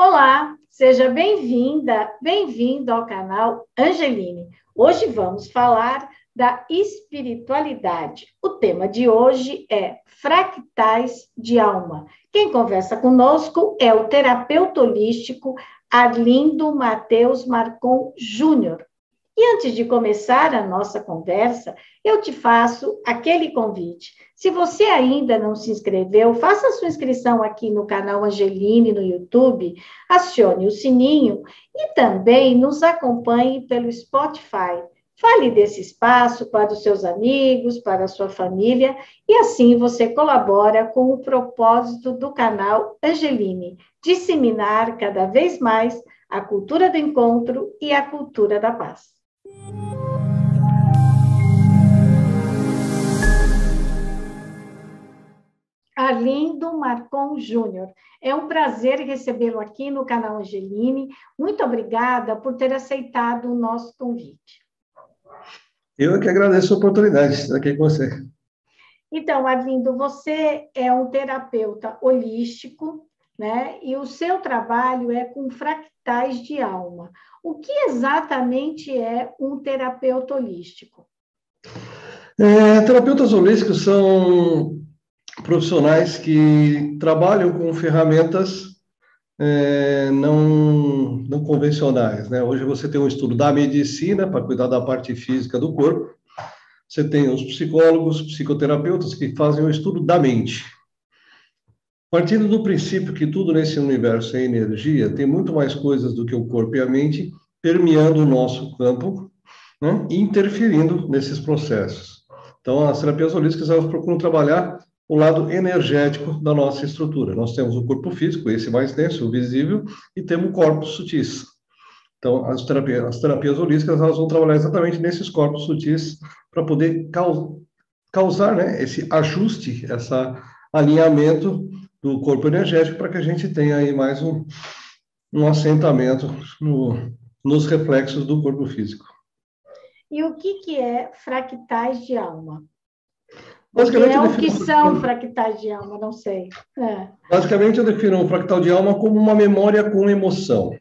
Olá, seja bem-vinda, bem-vindo ao canal Angeline. Hoje vamos falar da espiritualidade. O tema de hoje é fractais de alma. Quem conversa conosco é o terapeuta holístico Arlindo Mateus Marcon Júnior. E antes de começar a nossa conversa, eu te faço aquele convite. Se você ainda não se inscreveu, faça sua inscrição aqui no canal Angeline no YouTube, acione o sininho e também nos acompanhe pelo Spotify. Fale desse espaço para os seus amigos, para a sua família, e assim você colabora com o propósito do canal Angeline, disseminar cada vez mais a cultura do encontro e a cultura da paz. Arlindo Marcon Júnior. É um prazer recebê-lo aqui no canal Angeline. Muito obrigada por ter aceitado o nosso convite. Eu é que agradeço a oportunidade de estar aqui com você. Então, Arlindo, você é um terapeuta holístico, né? E o seu trabalho é com fractais de alma. O que exatamente é um terapeuta holístico? É, terapeutas holísticos são profissionais que trabalham com ferramentas é, não, não convencionais. Né? Hoje você tem um estudo da medicina para cuidar da parte física do corpo, você tem os psicólogos, psicoterapeutas que fazem o estudo da mente. Partindo do princípio que tudo nesse universo é energia, tem muito mais coisas do que o corpo e a mente permeando o nosso campo né, e interferindo nesses processos. Então, as terapias holísticas elas procuram trabalhar o lado energético da nossa estrutura. Nós temos o corpo físico, esse mais denso, o visível, e temos corpos sutis. Então, as terapias, as terapias holísticas elas vão trabalhar exatamente nesses corpos sutis para poder causar né, esse ajuste, esse alinhamento do corpo energético para que a gente tenha aí mais um, um assentamento no, nos reflexos do corpo físico. E o que, que é fractais de alma? Basicamente, é o que são fractais de alma, não sei. É. Basicamente, eu defino um fractal de alma como uma memória com emoção.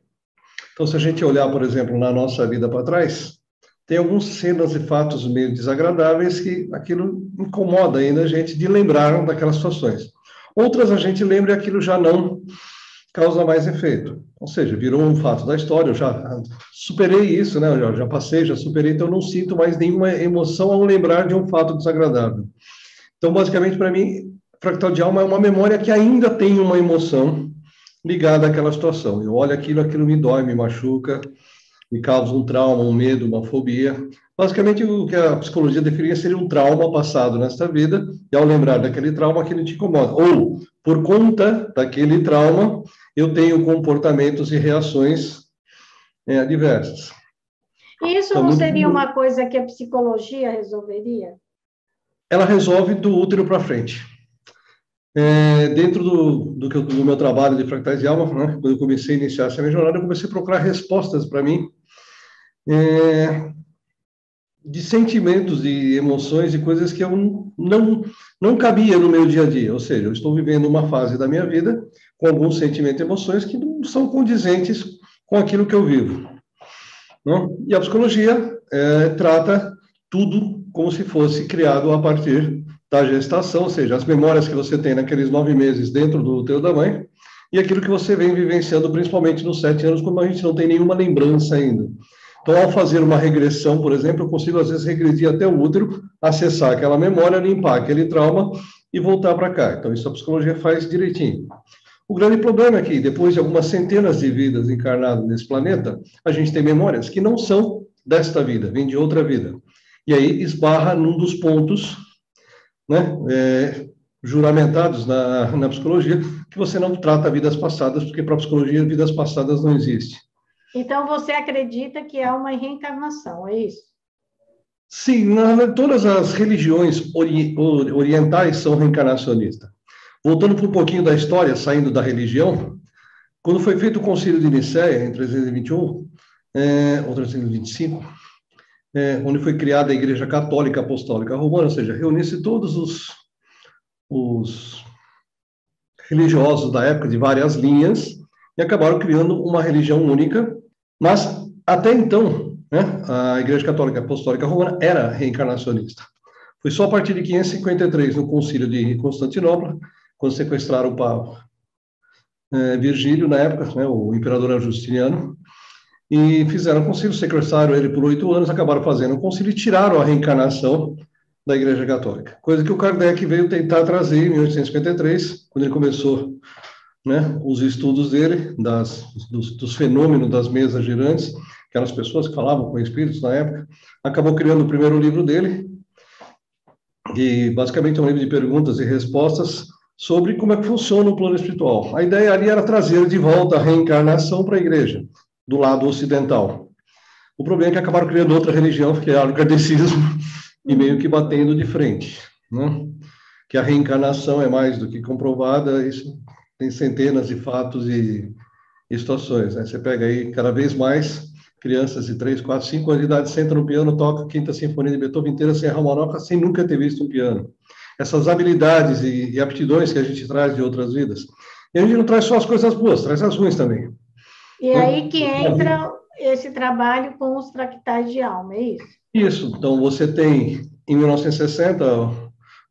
Então, se a gente olhar, por exemplo, na nossa vida para trás, tem algumas cenas e fatos meio desagradáveis que aquilo incomoda ainda a gente de lembrar daquelas situações. Outras a gente lembra e aquilo já não causa mais efeito. Ou seja, virou um fato da história, eu já superei isso, né? Eu já, passei, já superei, então eu não sinto mais nenhuma emoção ao lembrar de um fato desagradável. Então, basicamente, para mim, fractal de alma é uma memória que ainda tem uma emoção ligada àquela situação. Eu olho aquilo, aquilo me dói, me machuca, me causa um trauma, um medo, uma fobia. Basicamente, o que a psicologia definiria seria um trauma passado nesta vida, e ao lembrar daquele trauma, aquilo te incomoda. Ou, por conta daquele trauma, eu tenho comportamentos e reações é, adversas. Isso então, não seria uma coisa que a psicologia resolveria? ela resolve do útero para frente. É, dentro do, do, eu, do, meu trabalho de fractais de alma, né, quando eu comecei a iniciar essa minha jornada, eu comecei a procurar respostas para mim é, de sentimentos e emoções e coisas que eu não, não cabia no meu dia a dia. Ou seja, eu estou vivendo uma fase da minha vida com alguns sentimentos e emoções que não são condizentes com aquilo que eu vivo. Não? E a psicologia é, trata tudo como se fosse criado a partir da gestação, ou seja, as memórias que você tem naqueles nove meses dentro do teu da mãe e aquilo que você vem vivenciando, principalmente nos sete anos, quando a gente não tem nenhuma lembrança ainda. Então, ao fazer uma regressão, por exemplo, eu consigo às vezes regredir até o útero, acessar aquela memória, limpar aquele trauma e voltar para cá. Então, isso a psicologia faz direitinho. O grande problema é que, depois de algumas centenas de vidas encarnadas nesse planeta, a gente tem memórias que não são desta vida, vêm de outra vida. E aí esbarra num dos pontos né, é, juramentados na, na psicologia, que você não trata vidas passadas, porque para a psicologia vidas passadas não existe. Então você acredita que há uma reencarnação, é isso? Sim, na, todas as religiões ori, orientais são reencarnacionistas. Voltando para um pouquinho da história, saindo da religião, quando foi feito o concílio de Nicéia, em 321, é, ou 325, é, onde foi criada a Igreja Católica Apostólica Romana, ou seja, reunisse todos os, os religiosos da época de várias linhas e acabaram criando uma religião única, mas até então, né, a Igreja Católica Apostólica Romana era reencarnacionista. Foi só a partir de 553, no concílio de Constantinopla, quando sequestraram o Papa é, Virgílio, na época, né, o imperador Justiniano, e fizeram o concílio, sequestraram ele por oito anos, acabaram fazendo o concílio e tiraram a reencarnação da Igreja Católica. Coisa que o Kardec veio tentar trazer em 1853, quando ele começou né, os estudos dele, das, dos, dos, fenômenos das mesas girantes, aquelas pessoas que falavam com espíritos na época, acabou criando o primeiro livro dele, e basicamente é um livro de perguntas e respostas sobre como é que funciona o plano espiritual. A ideia ali era trazer de volta a reencarnação para a igreja, do lado ocidental. O problema é que acabaram criando outra religião, que é o kardecismo, e meio que batendo de frente. Né? Que a reencarnação é mais do que comprovada, isso tem centenas de fatos e, e situações. Né? Você pega aí cada vez mais crianças de 3, 4, 5 anos de idade sentam no piano, tocam a Quinta Sinfonia de Beethoven inteira sem a maroca, sem nunca ter visto um piano essas habilidades e, e, aptidões que a gente traz de outras vidas. E a gente não traz só as coisas boas, traz as ruins também. E né? aí que entra esse trabalho com os fractais de alma, é isso? Isso. Então, você tem, em 1960,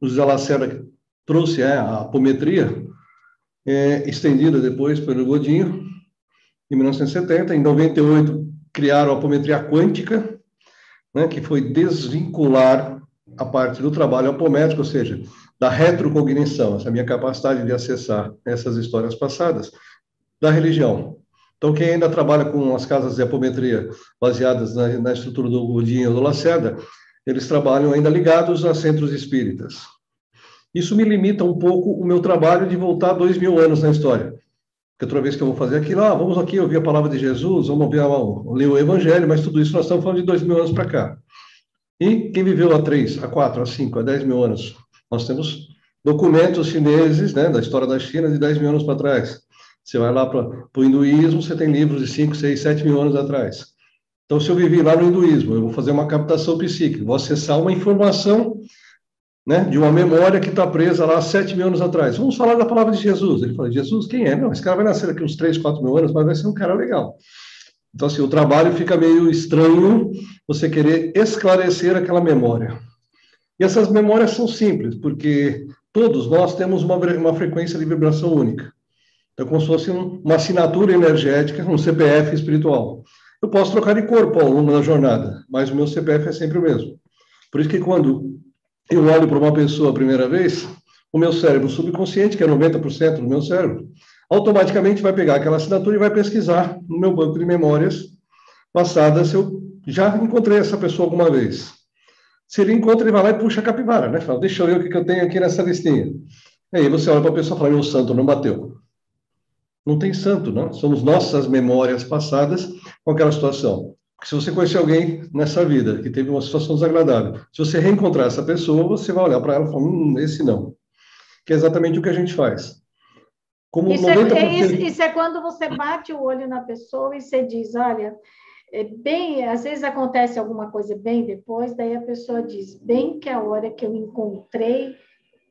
o José Lacerda trouxe é, a apometria, é, estendida depois pelo Godinho, em 1970. Em 98, criaram a apometria quântica, né, que foi desvincular a parte do trabalho apométrico, ou seja, da retrocognição, essa minha capacidade de acessar essas histórias passadas, da religião. Então, quem ainda trabalha com as casas de apometria baseadas na, na estrutura do Godinho ou do Lacerda, eles trabalham ainda ligados a centros espíritas. Isso me limita um pouco o meu trabalho de voltar dois mil anos na história. Porque toda vez que eu vou fazer aquilo, ah, vamos aqui ouvir a palavra de Jesus, vamos ver, ler o Evangelho, mas tudo isso nós estamos falando de dois mil anos para cá. E quem viveu há três, há quatro, há cinco, há dez mil anos? Nós temos documentos chineses, né, da história da China de dez mil anos para trás. Você vai lá para o hinduísmo, você tem livros de cinco, seis, sete mil anos atrás. Então, se eu vivi lá no hinduísmo, eu vou fazer uma captação psíquica, vou acessar uma informação né, de uma memória que está presa lá sete mil anos atrás. Vamos falar da palavra de Jesus. Ele fala, Jesus, quem é? Não, esse cara vai nascer daqui uns três, quatro mil anos, mas vai ser um cara legal. Então, assim, o trabalho fica meio estranho você querer esclarecer aquela memória. E essas memórias são simples, porque todos nós temos uma, uma frequência de vibração única. Então, como se fosse um, uma assinatura energética, um CPF espiritual. Eu posso trocar de corpo ao longo da jornada, mas o meu CPF é sempre o mesmo. Por isso que quando eu olho para uma pessoa a primeira vez, o meu cérebro subconsciente, que é 90% do meu cérebro, automaticamente vai pegar aquela assinatura e vai pesquisar no meu banco de memórias passadas se eu já encontrei essa pessoa alguma vez. Se ele encontra, ele vai lá e puxa a capivara, né? Fala, deixa eu ver o que eu tenho aqui nessa listinha. Aí você olha para a pessoa e fala, meu santo não bateu. Não tem santo, não. Somos nossas memórias passadas com aquela situação. Se você conhecer alguém nessa vida que teve uma situação desagradável, se você reencontrar essa pessoa, você vai olhar para ela e falar, hum, esse não. Que é exatamente o que a gente faz. Como isso, 90%... é, isso, isso é quando você bate o olho na pessoa e você diz, olha, é bem, às vezes acontece alguma coisa bem depois, daí a pessoa diz, bem que a hora que eu encontrei,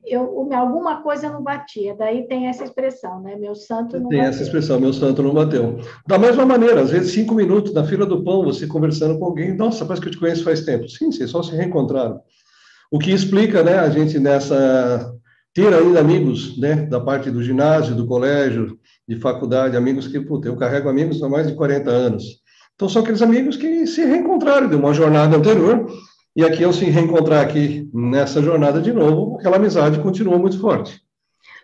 eu, alguma coisa não batia. Daí tem essa expressão, né? Meu santo não tem bateu. essa expressão, meu santo não bateu. Da mesma maneira, às vezes cinco minutos na fila do pão, você conversando com alguém, nossa, parece que eu te conheço faz tempo. Sim, vocês só se reencontraram. O que explica, né, a gente nessa ter ainda amigos, né, da parte do ginásio, do colégio, de faculdade, amigos que, puta, eu carrego amigos há mais de 40 anos. Então, são aqueles amigos que se reencontraram de uma jornada anterior, e aqui, ao se reencontrar aqui nessa jornada de novo, aquela amizade continua muito forte.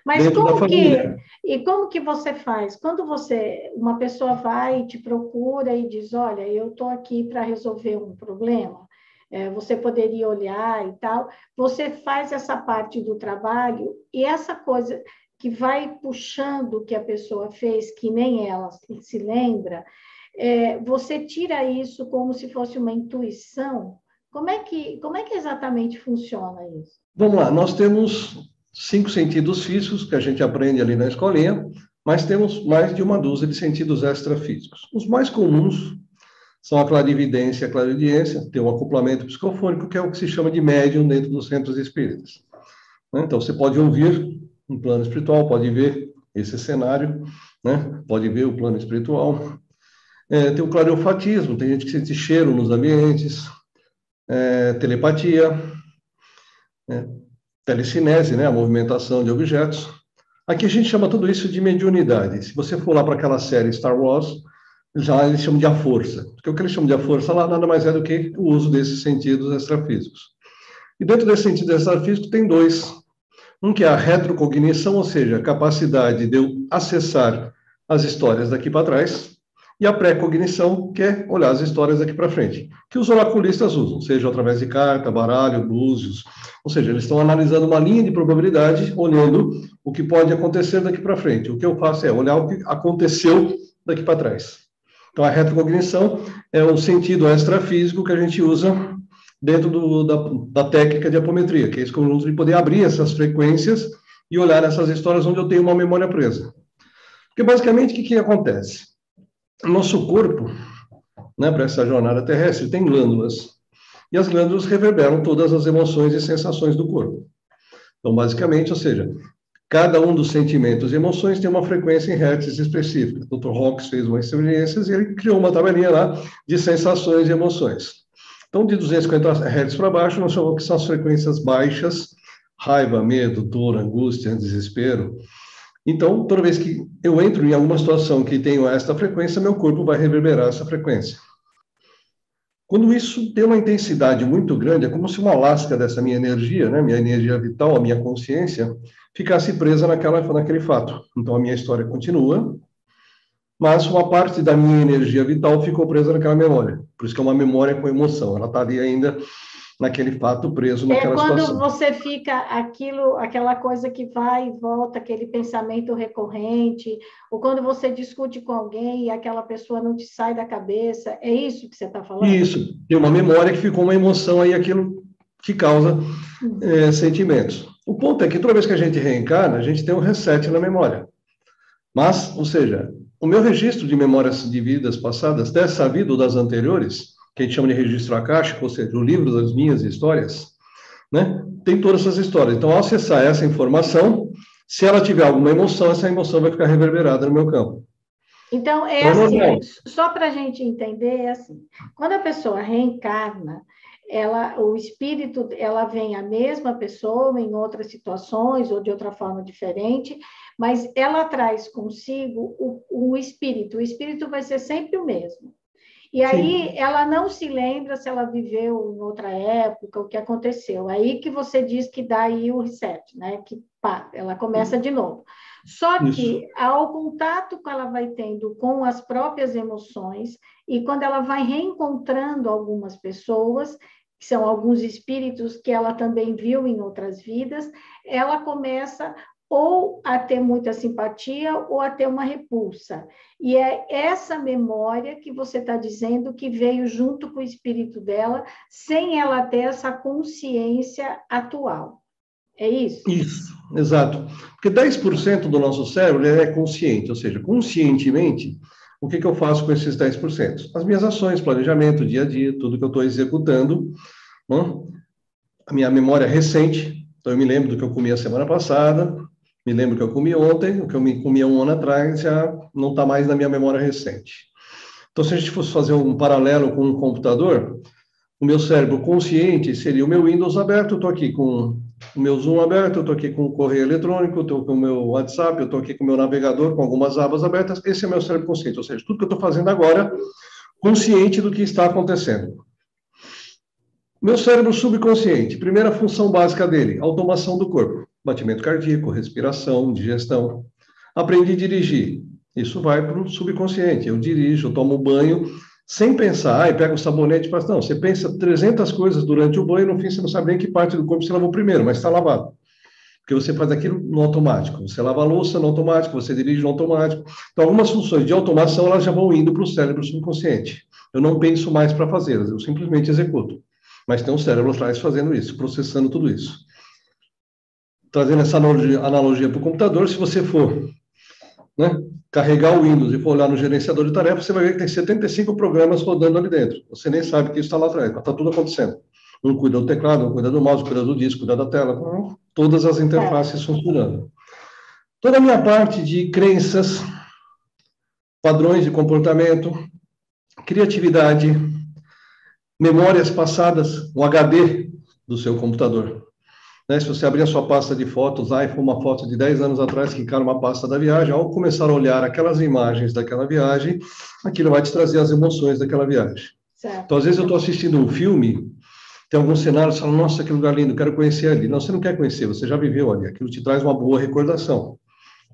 Mas como que, e como que você faz? Quando você, uma pessoa vai e te procura e diz, olha, eu estou aqui para resolver um problema, é, você poderia olhar e tal. Você faz essa parte do trabalho e essa coisa que vai puxando o que a pessoa fez, que nem ela se lembra, é, você tira isso como se fosse uma intuição. Como é que, como é que exatamente funciona isso? Vamos lá, nós temos cinco sentidos físicos que a gente aprende ali na escolinha, mas temos mais de uma dúzia de sentidos extrafísicos. Os mais comuns são a clarividência e a clarividência, tem um acoplamento psicofônico, que é o que se chama de médium dentro dos centros espíritas. Né? Então, você pode ouvir um plano espiritual, pode ver esse cenário, né? Pode ver o plano espiritual. É, tem o clariofatismo, tem gente que sente cheiro nos ambientes, é, telepatia, é, telecinese, né? A movimentação de objetos. Aqui a gente chama tudo isso de mediunidade. Se você for lá para aquela série Star Wars, já eles chamam de a força. Porque o que eles chamam de a força lá nada mais é do que o uso desses sentidos extrafísicos. E dentro desse sentido extrafísico tem dois. Um que é a retrocognição, ou seja, a capacidade de eu acessar as histórias daqui para trás, e a pré-cognição, que é olhar as histórias daqui para frente, que os oraculistas usam, seja através de carta, baralho, búzios, ou seja, eles estão analisando uma linha de probabilidade, olhando o que pode acontecer daqui para frente. O que eu faço é olhar o que aconteceu daqui para trás. Então, a retrocognição é o sentido extrafísico que a gente usa dentro do, da, da, técnica de apometria, que é esse conjunto de poder abrir essas frequências e olhar essas histórias onde eu tenho uma memória presa. Porque, basicamente, o que, que acontece? Nosso corpo, né, para essa jornada terrestre, tem glândulas. E as glândulas reverberam todas as emoções e sensações do corpo. Então, basicamente, ou seja, Cada um dos sentimentos e emoções tem uma frequência em hertz específica. O Dr. Hawkes fez uma experiência e ele criou uma tabelinha lá de sensações e emoções. Então, de 250 Hz para baixo, nós chamamos que são as frequências baixas, raiva, medo, dor, angústia, desespero. Então, toda vez que eu entro em alguma situação que tenho esta frequência, meu corpo vai reverberar essa frequência. Quando isso tem uma intensidade muito grande, é como se uma lasca dessa minha energia, né, minha energia vital, a minha consciência, ficasse presa naquela, naquele fato. Então, a minha história continua, mas uma parte da minha energia vital ficou presa naquela memória. Por isso que é uma memória com emoção. Ela está ali ainda naquele fato preso é naquela situação. É quando você fica aquilo, aquela coisa que vai e volta, aquele pensamento recorrente, ou quando você discute com alguém e aquela pessoa não te sai da cabeça. É isso que você está falando? Isso. Tem uma memória que ficou uma emoção aí, aquilo que causa uhum. é, sentimentos. O ponto é que toda vez que a gente reencarna, a gente tem um reset na memória. Mas, ou seja, o meu registro de memórias de vidas passadas, dessa vida ou das anteriores, que a gente chama de registro akáshico, ou seja, o livro das minhas histórias, né? Tem todas essas histórias. Então, ao acessar essa informação, se ela tiver alguma emoção, essa emoção vai ficar reverberada no meu campo. Então, é então, assim, só para a gente entender, é assim, quando a pessoa reencarna, ela, o espírito, ela vem a mesma pessoa em outras situações ou de outra forma diferente, mas ela traz consigo o, o espírito. O espírito vai ser sempre o mesmo. E aí Sim. ela não se lembra se ela viveu em outra época, o que aconteceu. Aí que você diz que dá aí o reset, né? Que pá, ela começa de novo. Só Isso. que ao contato que ela vai tendo com as próprias emoções e quando ela vai reencontrando algumas pessoas, que são alguns espíritos que ela também viu em outras vidas, ela começa ou a ter muita simpatia ou a ter uma repulsa. E é essa memória que você está dizendo que veio junto com o espírito dela, sem ela ter essa consciência atual. É isso? Isso, exato. Porque 10% do nosso cérebro é consciente, ou seja, conscientemente, o que, que eu faço com esses 10%? As minhas ações, planejamento, dia a dia, tudo que eu estou executando. A minha memória recente, então eu me lembro do que eu comi a semana passada, me lembro que eu comi ontem, o que eu me comia um ano atrás já não está mais na minha memória recente. Então, se a gente fosse fazer um paralelo com um computador, o meu cérebro consciente seria o meu Windows aberto, eu estou aqui com o meu Zoom aberto, eu estou aqui com o correio eletrônico, eu estou com o meu WhatsApp, eu estou aqui com o meu navegador, com algumas abas abertas. Esse é meu cérebro consciente, ou seja, tudo que eu estou fazendo agora, consciente do que está acontecendo. Meu cérebro subconsciente, primeira função básica dele, automação do corpo. Batimento cardíaco, respiração, digestão. Aprendi a dirigir. Isso vai para o subconsciente. Eu dirijo, eu tomo banho, sem pensar, ai, pega o sabonete para. Não, você pensa 300 coisas durante o banho, no fim você não sabe nem que parte do corpo você lavou primeiro, mas está lavado. Porque você faz aquilo no automático. Você lava a louça no automático, você dirige no automático. Então, algumas funções de automação elas já vão indo para o cérebro subconsciente. Eu não penso mais para fazê-las, eu simplesmente executo. Mas tem um cérebro atrás fazendo isso, processando tudo isso. Trazendo essa analogia para o computador, se você for né, carregar o Windows e for olhar no gerenciador de tarefas, você vai ver que tem 75 programas rodando ali dentro. Você nem sabe que isso está lá atrás, mas está tudo acontecendo. Um cuida do teclado, um cuida do mouse, cuida do disco, cuida da tela, todas as interfaces funcionando. Toda a minha parte de crenças, padrões de comportamento, criatividade, memórias passadas, o HD do seu computador. Né? Se você abrir a sua pasta de fotos lá e for uma foto de 10 anos atrás, clicar uma pasta da viagem, ao começar a olhar aquelas imagens daquela viagem, aquilo vai te trazer as emoções daquela viagem. Certo. Então, às vezes eu estou assistindo um filme, tem alguns cenários, você fala, nossa, que lugar lindo, quero conhecer ali. Não, você não quer conhecer, você já viveu ali, aquilo te traz uma boa recordação.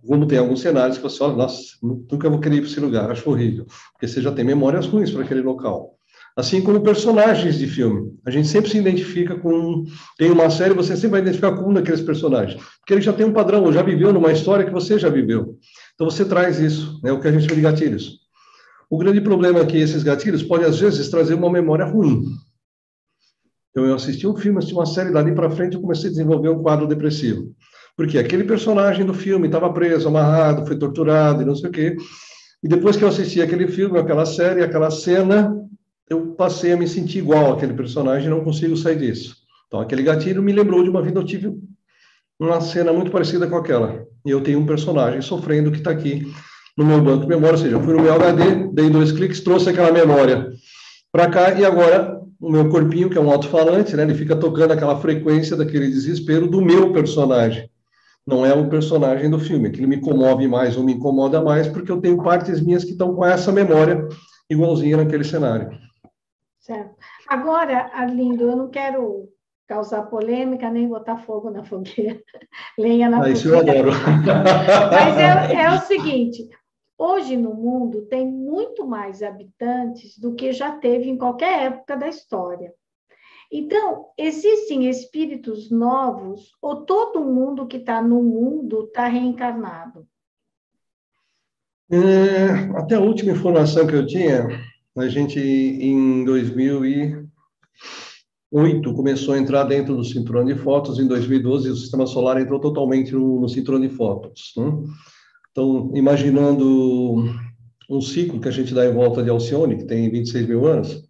Como tem alguns cenários que você fala, nossa, nunca vou querer ir para esse lugar, acho horrível, porque você já tem memórias ruins para aquele local. Assim como personagens de filme. A gente sempre se identifica com. Tem uma série, você sempre vai identificar com um daqueles personagens. Porque ele já tem um padrão, ou já viveu numa história que você já viveu. Então você traz isso, né, o que a gente chama de gatilhos. O grande problema é que esses gatilhos podem, às vezes, trazer uma memória ruim. Então, eu assisti um filme, assisti uma série, dali para frente eu comecei a desenvolver um quadro depressivo. Porque aquele personagem do filme estava preso, amarrado, foi torturado e não sei o quê. E depois que eu assisti aquele filme, aquela série, aquela cena, eu passei a me sentir igual àquele personagem não consigo sair disso. Então, aquele gatilho me lembrou de uma vida, eu tive uma cena muito parecida com aquela. E eu tenho um personagem sofrendo que está aqui no meu banco de memória, ou seja, eu fui no meu HD, dei dois cliques, trouxe aquela memória para cá e agora o meu corpinho, que é um alto-falante, né, ele fica tocando aquela frequência daquele desespero do meu personagem. Não é o personagem do filme, ele me comove mais ou me incomoda mais, porque eu tenho partes minhas que estão com essa memória igualzinha naquele cenário. Certo. Agora, Arlindo, eu não quero causar polêmica nem botar fogo na fogueira, lenha na ah, Isso eu adoro. Mas é, é o seguinte: hoje no mundo tem muito mais habitantes do que já teve em qualquer época da história. Então, existem espíritos novos ou todo mundo que está no mundo está reencarnado? É, até a última informação que eu tinha, a gente, em 2008, começou a entrar dentro do cinturão de fótons. Em 2012, o sistema solar entrou totalmente no, no cinturão de fótons. Né? Então, imaginando um ciclo que a gente dá em volta de Alcione, que tem 26 mil anos,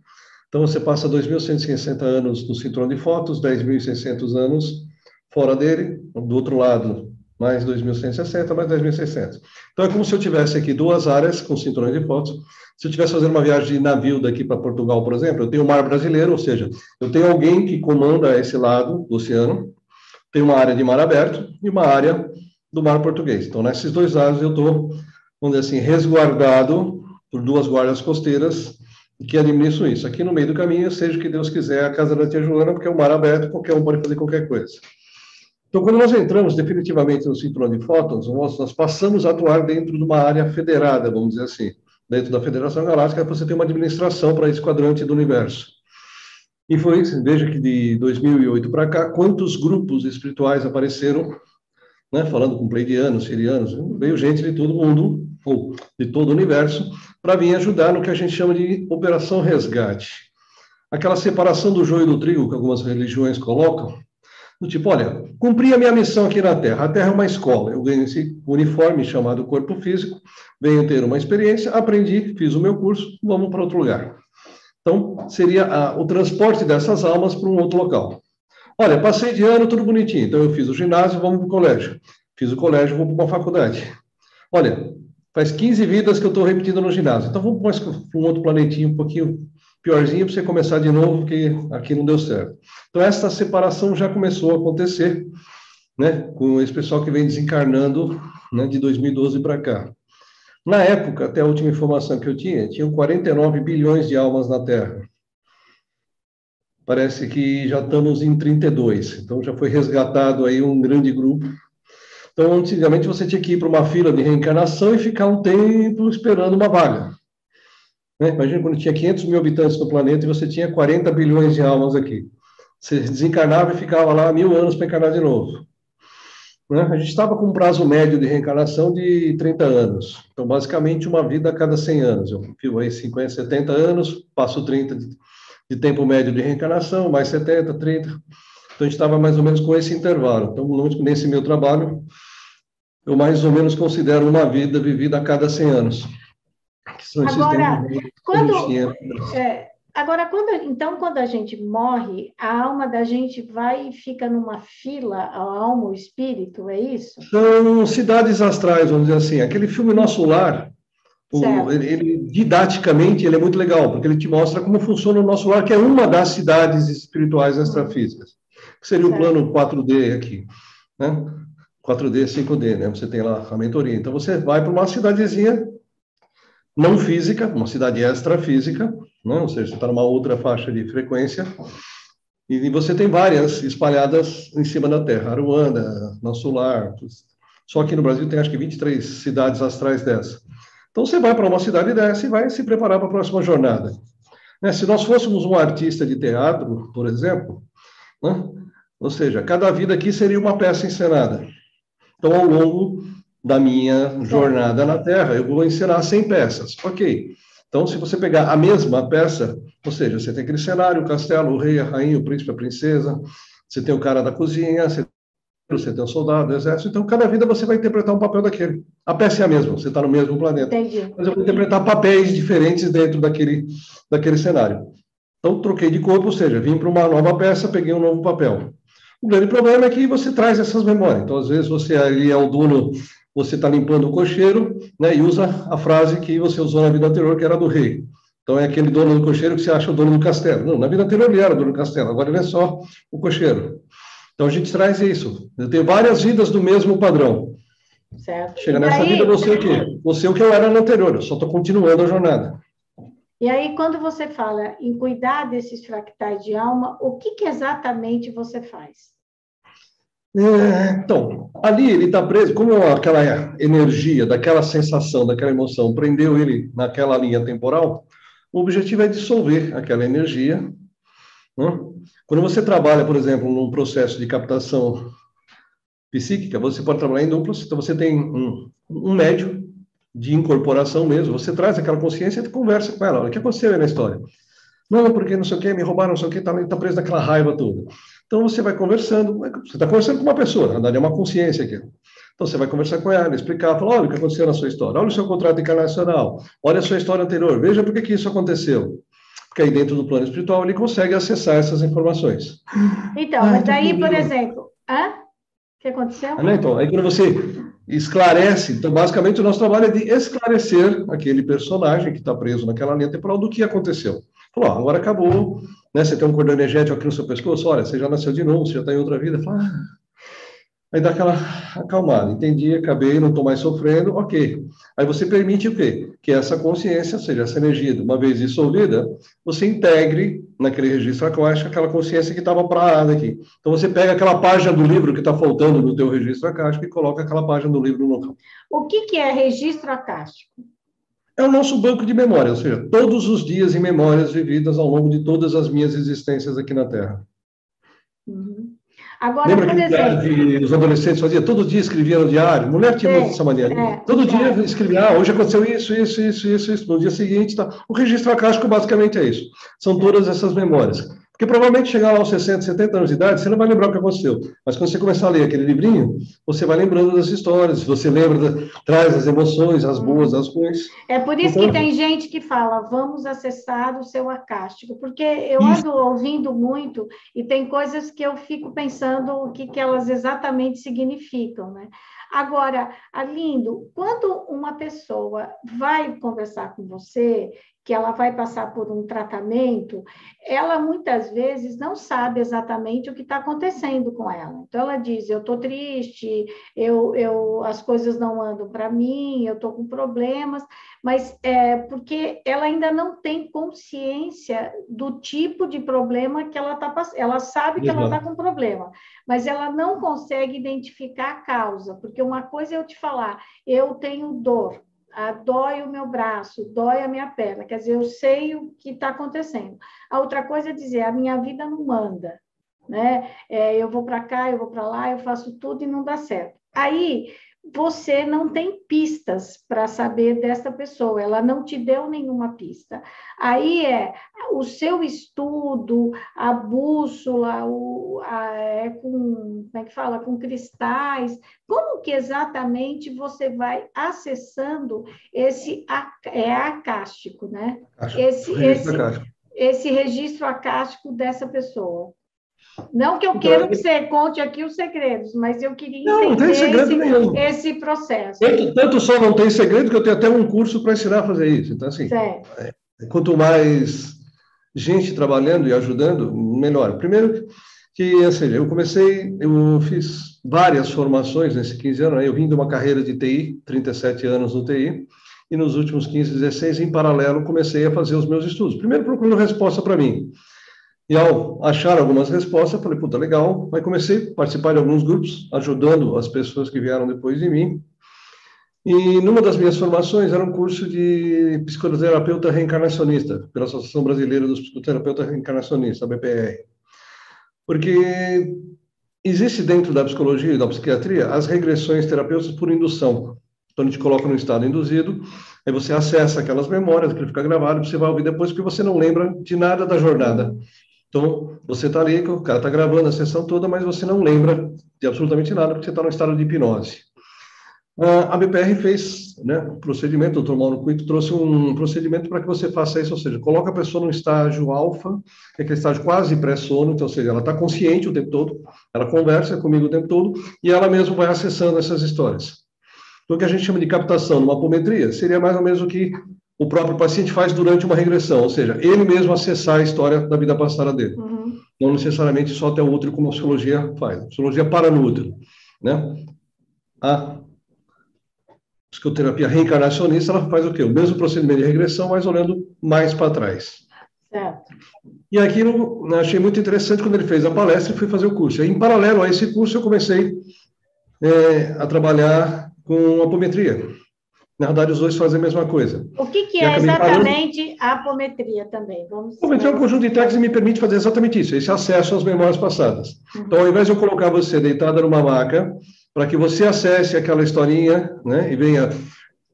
então você passa 2.160 anos no cinturão de fótons, 10.600 anos fora dele, do outro lado, mais 2.160, mais 10.600. Então é como se eu tivesse aqui duas áreas com cinturões de fótons, se eu estivesse fazendo uma viagem de navio daqui para Portugal, por exemplo, eu tenho o mar brasileiro, ou seja, eu tenho alguém que comanda esse lado do oceano, tem uma área de mar aberto e uma área do mar português. Então, nesses dois lados, eu estou, vamos dizer assim, resguardado por duas guardas costeiras que administram isso. Aqui no meio do caminho, seja o que Deus quiser, a casa da tia Joana, porque é o mar aberto, qualquer um pode fazer qualquer coisa. Então, quando nós entramos definitivamente no cinturão de fótons, nós, nós passamos a atuar dentro de uma área federada, vamos dizer assim dentro da Federação Galáctica, você tem uma administração para esse quadrante do universo. E foi, veja que de 2008 para cá, quantos grupos espirituais apareceram, né, falando com pleidianos, sirianos, veio gente de todo mundo, ou de todo o universo, para vir ajudar no que a gente chama de operação resgate. Aquela separação do joio do trigo que algumas religiões colocam, do tipo, olha, cumpri a minha missão aqui na Terra. A Terra é uma escola. Eu ganho esse uniforme chamado corpo físico, venho ter uma experiência, aprendi, fiz o meu curso, vamos para outro lugar. Então, seria a, o transporte dessas almas para um outro local. Olha, passei de ano, tudo bonitinho. Então, eu fiz o ginásio, vamos para o colégio. Fiz o colégio, vou para uma faculdade. Olha, faz 15 vidas que eu estou repetindo no ginásio. Então, vamos para um outro planetinho um pouquinho piorzinho para você começar de novo, porque aqui não deu certo. Então, essa separação já começou a acontecer, né, com esse pessoal que vem desencarnando né, de 2012 para cá. Na época, até a última informação que eu tinha, tinham 49 bilhões de almas na Terra. Parece que já estamos em 32, então já foi resgatado aí um grande grupo. Então, antigamente você tinha que ir para uma fila de reencarnação e ficar um tempo esperando uma vaga. Né? Imagina quando tinha 500 mil habitantes no planeta e você tinha 40 bilhões de almas aqui. Você desencarnava e ficava lá mil anos para encarnar de novo. Né? A gente estava com um prazo médio de reencarnação de 30 anos. Então, basicamente, uma vida a cada 100 anos. Eu vivo aí 50, 70 anos, passo 30 de, de tempo médio de reencarnação, mais 70, 30. Então, a gente estava mais ou menos com esse intervalo. Então, nesse meu trabalho, eu mais ou menos considero uma vida vivida a cada 100 anos. Agora, quando, é, agora quando, então, quando a gente morre, a alma da gente vai e fica numa fila, a alma, o espírito, é isso? São cidades astrais, vamos dizer assim. Aquele filme Nosso Lar, O, ele, ele, didaticamente, ele é muito legal, porque ele te mostra como funciona o nosso lar, que é uma das cidades espirituais extrafísicas, que seria o plano 4D aqui, né? 4D, 5D, né? Você tem lá a mentoria. Então, você vai para uma cidadezinha não física, uma cidade extrafísica, né? ou seja, você está numa outra faixa de frequência, e você tem várias espalhadas em cima da Terra, Aruanda, Nosso Lar, só aqui no Brasil tem acho que 23 cidades astrais dessa. Então você vai para uma cidade dessa e vai se preparar para a próxima jornada. Né? Se nós fôssemos um artista de teatro, por exemplo, né? ou seja, cada vida aqui seria uma peça encenada. Então, ao longo da minha jornada na Terra, eu vou encenar 100 peças. Ok. Então, se você pegar a mesma peça, ou seja, você tem aquele cenário, o castelo, o rei, a rainha, o príncipe, a princesa, você tem o cara da cozinha, você você tem um soldado, um exército, então cada vida você vai interpretar um papel daquele. A peça é a mesma, você está no mesmo planeta. Entendi. Mas eu vou interpretar papéis diferentes dentro daquele, daquele cenário. Então, troquei de corpo, ou seja, vim para uma nova peça, peguei um novo papel. O grande problema é que você traz essas memórias. Então, às vezes, você ali é o dono, você está limpando o cocheiro, né, e usa a frase que você usou na vida anterior, que era do rei. Então, é aquele dono do cocheiro que você acha o dono do castelo. Não, na vida anterior ele era o dono do castelo, agora ele é só o cocheiro. Então a gente traz isso. Eu tenho várias vidas do mesmo padrão. Certo. Chega e nessa aí... vida, você o quê? Você é o que eu era no anterior, eu só estou continuando a jornada. E aí, quando você fala em cuidar desses fractais de alma, o que, que exatamente você faz? É, então, ali ele está preso, como aquela energia, daquela sensação, daquela emoção prendeu ele naquela linha temporal, o objetivo é dissolver aquela energia. Né? Quando você trabalha, por exemplo, num processo de captação psíquica, você pode trabalhar em duplas, então você tem um, um médio de incorporação mesmo, você traz aquela consciência e conversa com ela, o que aconteceu aí na história? Não, porque não sei o que, me roubaram, não sei o que, está tá preso naquela raiva toda. Então você vai conversando, você está conversando com uma pessoa, na verdade é uma consciência aqui. Então você vai conversar com ela, explicar, falar, olha o que aconteceu na sua história, olha o seu contrato internacional, olha a sua história anterior, veja por que, que isso aconteceu porque aí dentro do plano espiritual ele consegue acessar essas informações. Então, ah, mas daí, por exemplo, hã? o que aconteceu? Ah, né? Então, aí quando você esclarece, então basicamente o nosso trabalho é de esclarecer aquele personagem que está preso naquela linha temporal do que aconteceu. Falou, agora acabou, né? Você tem um cordão energético aqui no seu pescoço, olha, você já nasceu de novo, você já está em outra vida. Fala, ah, Aí dá aquela acalmada, entendi, acabei, não estou mais sofrendo, ok. Aí você permite o quê? Que essa consciência, ou seja, essa energia, uma vez dissolvida, você integre naquele registro acástico aquela consciência que estava parada aqui. Então você pega aquela página do livro que está faltando no teu registro acástico e coloca aquela página do livro no local. O que, que é registro acástico? É o nosso banco de memória, ou seja, todos os dias em memórias vividas ao longo de todas as minhas existências aqui na Terra. Uhum. Agora, Lembra por exemplo... os adolescentes faziam? Todo dia escrevia no diário. Mulher tinha é, dessa maneira. É, todo dia escrevia, ah, hoje aconteceu isso, isso, isso, isso, isso. No dia seguinte, tá. o registro acástico basicamente é isso. São todas essas memórias. Porque provavelmente chegar lá aos 60, 70 anos de idade, você não vai lembrar o que aconteceu. Mas quando você começar a ler aquele livrinho, você vai lembrando das histórias, você lembra, da, traz as emoções, as boas, as ruins. É por isso então, que tem gente que fala, vamos acessar o seu acástico, porque eu isso. ando ouvindo muito e tem coisas que eu fico pensando o que, que elas exatamente significam, né? Agora, Alindo, quando uma pessoa vai conversar com você que ela vai passar por um tratamento, ela muitas vezes não sabe exatamente o que está acontecendo com ela. Então, ela diz: Eu estou triste, eu, eu, as coisas não andam para mim, eu estou com problemas, mas é porque ela ainda não tem consciência do tipo de problema que ela está passando. Ela sabe que ela está com problema, mas ela não consegue identificar a causa, porque uma coisa é eu te falar: eu tenho dor ah, dói o meu braço, dói a minha perna, quer dizer, eu sei o que está acontecendo. A outra coisa é dizer, a minha vida não manda, né? É, eu vou para cá, eu vou para lá, eu faço tudo e não dá certo. Aí você não tem pistas para saber dessa pessoa, ela não te deu nenhuma pista. Aí é o seu estudo, a bússola, o, a, é com, como é que fala, com cristais, como que exatamente você vai acessando esse é acástico, né? Esse, esse, esse registro acástico dessa pessoa. Não que eu então, queira que você conte aqui os segredos, mas eu queria não, entender não segredo esse, nenhum. esse processo. Tanto, tanto, só não tem segredo que eu tenho até um curso para ensinar a fazer isso. Então, assim, é, quanto mais gente trabalhando e ajudando, melhor. Primeiro, que, ou seja, eu comecei, eu fiz várias formações nesses 15 anos, né? eu vim de uma carreira de TI, 37 anos no TI, e nos últimos 15, 16, em paralelo, comecei a fazer os meus estudos. Primeiro procurando resposta para mim. E ao achar algumas respostas, falei, puta, legal. Aí comecei a participar de alguns grupos, ajudando as pessoas que vieram depois de mim. E numa das minhas formações era um curso de psicoterapeuta reencarnacionista, pela Associação Brasileira dos Psicoterapeutas Reencarnacionistas, a BPR. Porque existe dentro da psicologia e da psiquiatria as regressões terapêuticas por indução. Então, a gente coloca no estado induzido, aí você acessa aquelas memórias, aquilo fica gravado, você vai ouvir depois, porque você não lembra de nada da jornada. Então, você está ali, o cara está gravando a sessão toda, mas você não lembra de absolutamente nada, porque você está no estado de hipnose. A BPR fez né, um procedimento, o Dr. Mauro Cuito trouxe um procedimento para que você faça isso, ou seja, coloca a pessoa no estágio alfa, que é aquele estágio quase pré-sono, então, ou seja, ela está consciente o tempo todo, ela conversa comigo o tempo todo, e ela mesma vai acessando essas histórias. Então, o que a gente chama de captação numa apometria seria mais ou menos o que o próprio paciente faz durante uma regressão, ou seja, ele mesmo acessar a história da vida passada dele. Uhum. Não necessariamente só até o útero, como a psicologia faz. A psicologia para no útero. Né? A psicoterapia reencarnacionista, ela faz o quê? O mesmo procedimento de regressão, mas olhando mais para trás. Certo. E aquilo eu achei muito interessante quando ele fez a palestra e fui fazer o curso. Em paralelo a esse curso, eu comecei é, a trabalhar com apometria. Na verdade, os dois fazem a mesma coisa. O que, que é exatamente a apometria também? Vamos apometria é um conjunto de técnicas que me permite fazer exatamente isso, esse acesso às memórias passadas. Uhum. Então, ao invés de eu colocar você deitada numa maca, para que você acesse aquela historinha né, e venha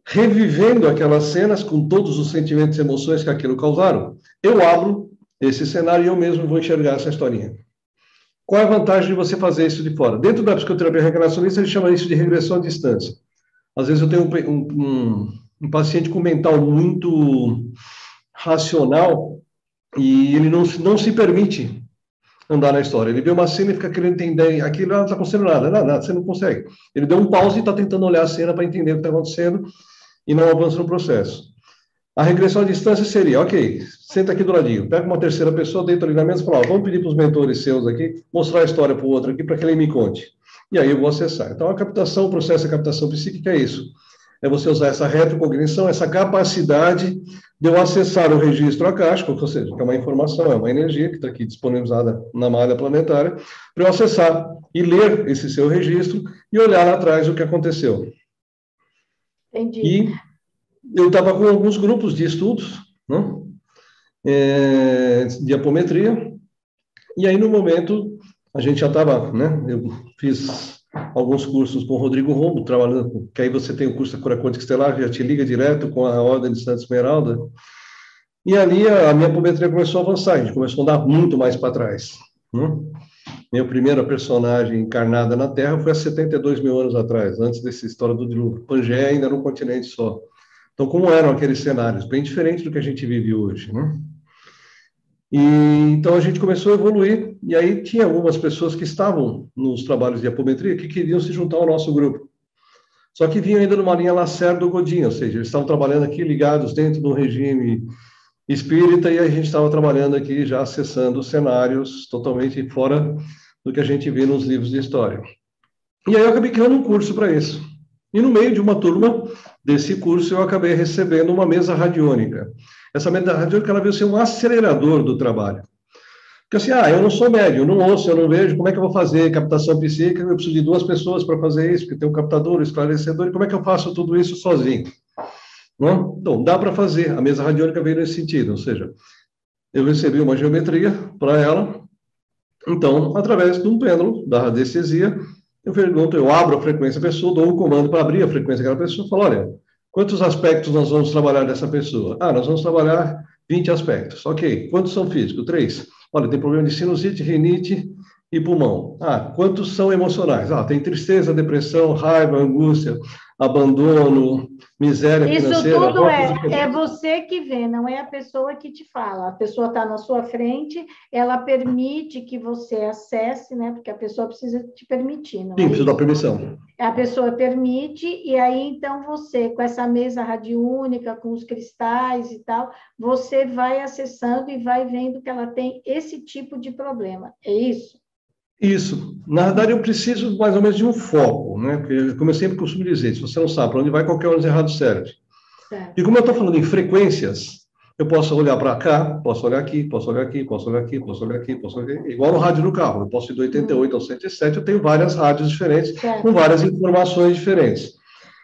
revivendo aquelas cenas com todos os sentimentos e emoções que aquilo causaram, eu abro esse cenário e eu mesmo vou enxergar essa historinha. Qual é a vantagem de você fazer isso de fora? Dentro da psicoterapia regressonista, ele chama isso de regressão à distância. Às vezes eu tenho um, um, um paciente com mental muito racional e ele não, não se permite andar na história. Ele vê uma cena e fica querendo entender aquilo, não está acontecendo nada, nada, nada, você não consegue. Ele deu um pause e está tentando olhar a cena para entender o que está acontecendo e não avança no processo. A regressão à distância seria, ok, senta aqui do ladinho, pega uma terceira pessoa, deita ali na mesa e fala, ó, vamos pedir para os mentores seus aqui, mostrar a história para o outro aqui, para que ele me conte. E aí eu vou acessar. Então, a captação, o processo de captação psíquica é isso. É você usar essa retrocognição, essa capacidade de eu acessar o registro acástico, ou seja, que é uma informação, é uma energia que está aqui disponibilizada na malha planetária, para eu acessar e ler esse seu registro e olhar lá atrás o que aconteceu. Entendi. E eu estava com alguns grupos de estudos, né, é, de apometria, e aí no momento a gente já estava, né, eu fiz alguns cursos com o Rodrigo Rombo, trabalhando, que aí você tem o curso da cura quântica estelar, já te liga direto com a Ordem de Santa Esmeralda, e ali a, a minha apometria começou a avançar, a gente começou a andar muito mais para trás. Né? Minha primeira personagem encarnada na Terra foi há 72 mil anos atrás, antes dessa história do dilúvio. Pangeia ainda era um continente só. Então, como eram aqueles cenários? Bem diferente do que a gente vive hoje, né? E, então a gente começou a evoluir, e aí tinha algumas pessoas que estavam nos trabalhos de apometria que queriam se juntar ao nosso grupo. Só que vinham ainda numa linha Lacerdo Godinho, ou seja, eles estavam trabalhando aqui ligados dentro do regime espírita e a gente estava trabalhando aqui já acessando cenários totalmente fora do que a gente vê nos livros de história. E aí eu acabei criando um curso para isso. E no meio de uma turma desse curso eu acabei recebendo uma mesa radiônica. Essa mesa ela veio ser um acelerador do trabalho. Porque assim, ah, eu não sou médio, não ouço, eu não vejo, como é que eu vou fazer captação psíquica? Eu preciso de duas pessoas para fazer isso, porque tem um captador, um esclarecedor, e como é que eu faço tudo isso sozinho? Não? Então, dá para fazer. A mesa radiônica veio nesse sentido, ou seja, eu recebi uma geometria para ela, então, através de um pêndulo da radiestesia, eu pergunto, eu abro a frequência da pessoa, dou um comando para abrir a frequência daquela pessoa, falo, olha, quantos aspectos nós vamos trabalhar dessa pessoa? Ah, nós vamos trabalhar 20 aspectos. Ok. Quantos são físicos? Três. Olha, tem problema de sinusite, rinite e pulmão. Ah, quantos são emocionais? Ah, tem tristeza, depressão, raiva, angústia, abandono, miséria Isso financeira. Isso tudo é, é você que vê, não é a pessoa que te fala. A pessoa está na sua frente, ela permite que você acesse, né? Porque a pessoa precisa te permitir, não Sim, é precisa da permissão. A pessoa permite, e aí então você, com essa mesa radiônica, com os cristais e tal, você vai acessando e vai vendo que ela tem esse tipo de problema. É isso? Isso. Na verdade, eu preciso mais ou menos de um foco, né? Porque, como eu sempre costumo dizer, se você não sabe para onde vai, qualquer ônibus errado serve. Certo. E como eu estou falando em frequências, eu posso olhar para cá, posso olhar aqui, posso olhar aqui, posso olhar aqui, posso olhar aqui, posso olhar aqui. Igual no rádio do carro, eu posso ir do 88 ao 107, eu tenho várias rádios diferentes, certo. com várias informações diferentes.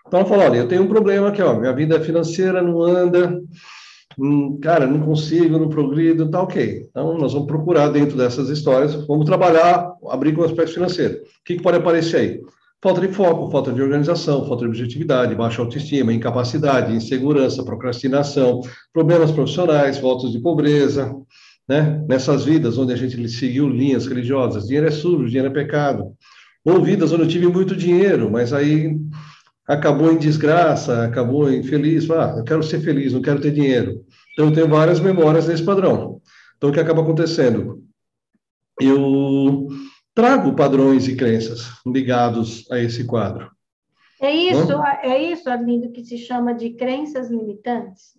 Então, eu falo, olha, eu tenho um problema aqui, ó, minha vida financeira não anda, cara, não consigo, não progrido, tá ok. Então, nós vamos procurar dentro dessas histórias, vamos trabalhar, abrir com o aspecto financeiro. O que, que pode aparecer aí? Falta de foco, falta de organização, falta de objetividade, baixa autoestima, incapacidade, insegurança, procrastinação, problemas profissionais, votos de pobreza, né? Nessas vidas onde a gente seguiu linhas religiosas, dinheiro é sujo, dinheiro é pecado. Ou vidas onde eu tive muito dinheiro, mas aí acabou em desgraça, acabou infeliz, ah, eu quero ser feliz, não quero ter dinheiro. Então, eu tenho várias memórias nesse padrão. Então, o que acaba acontecendo? Eu trago padrões e crenças ligados a esse quadro. É isso, é isso, Arlindo, que se chama de crenças limitantes?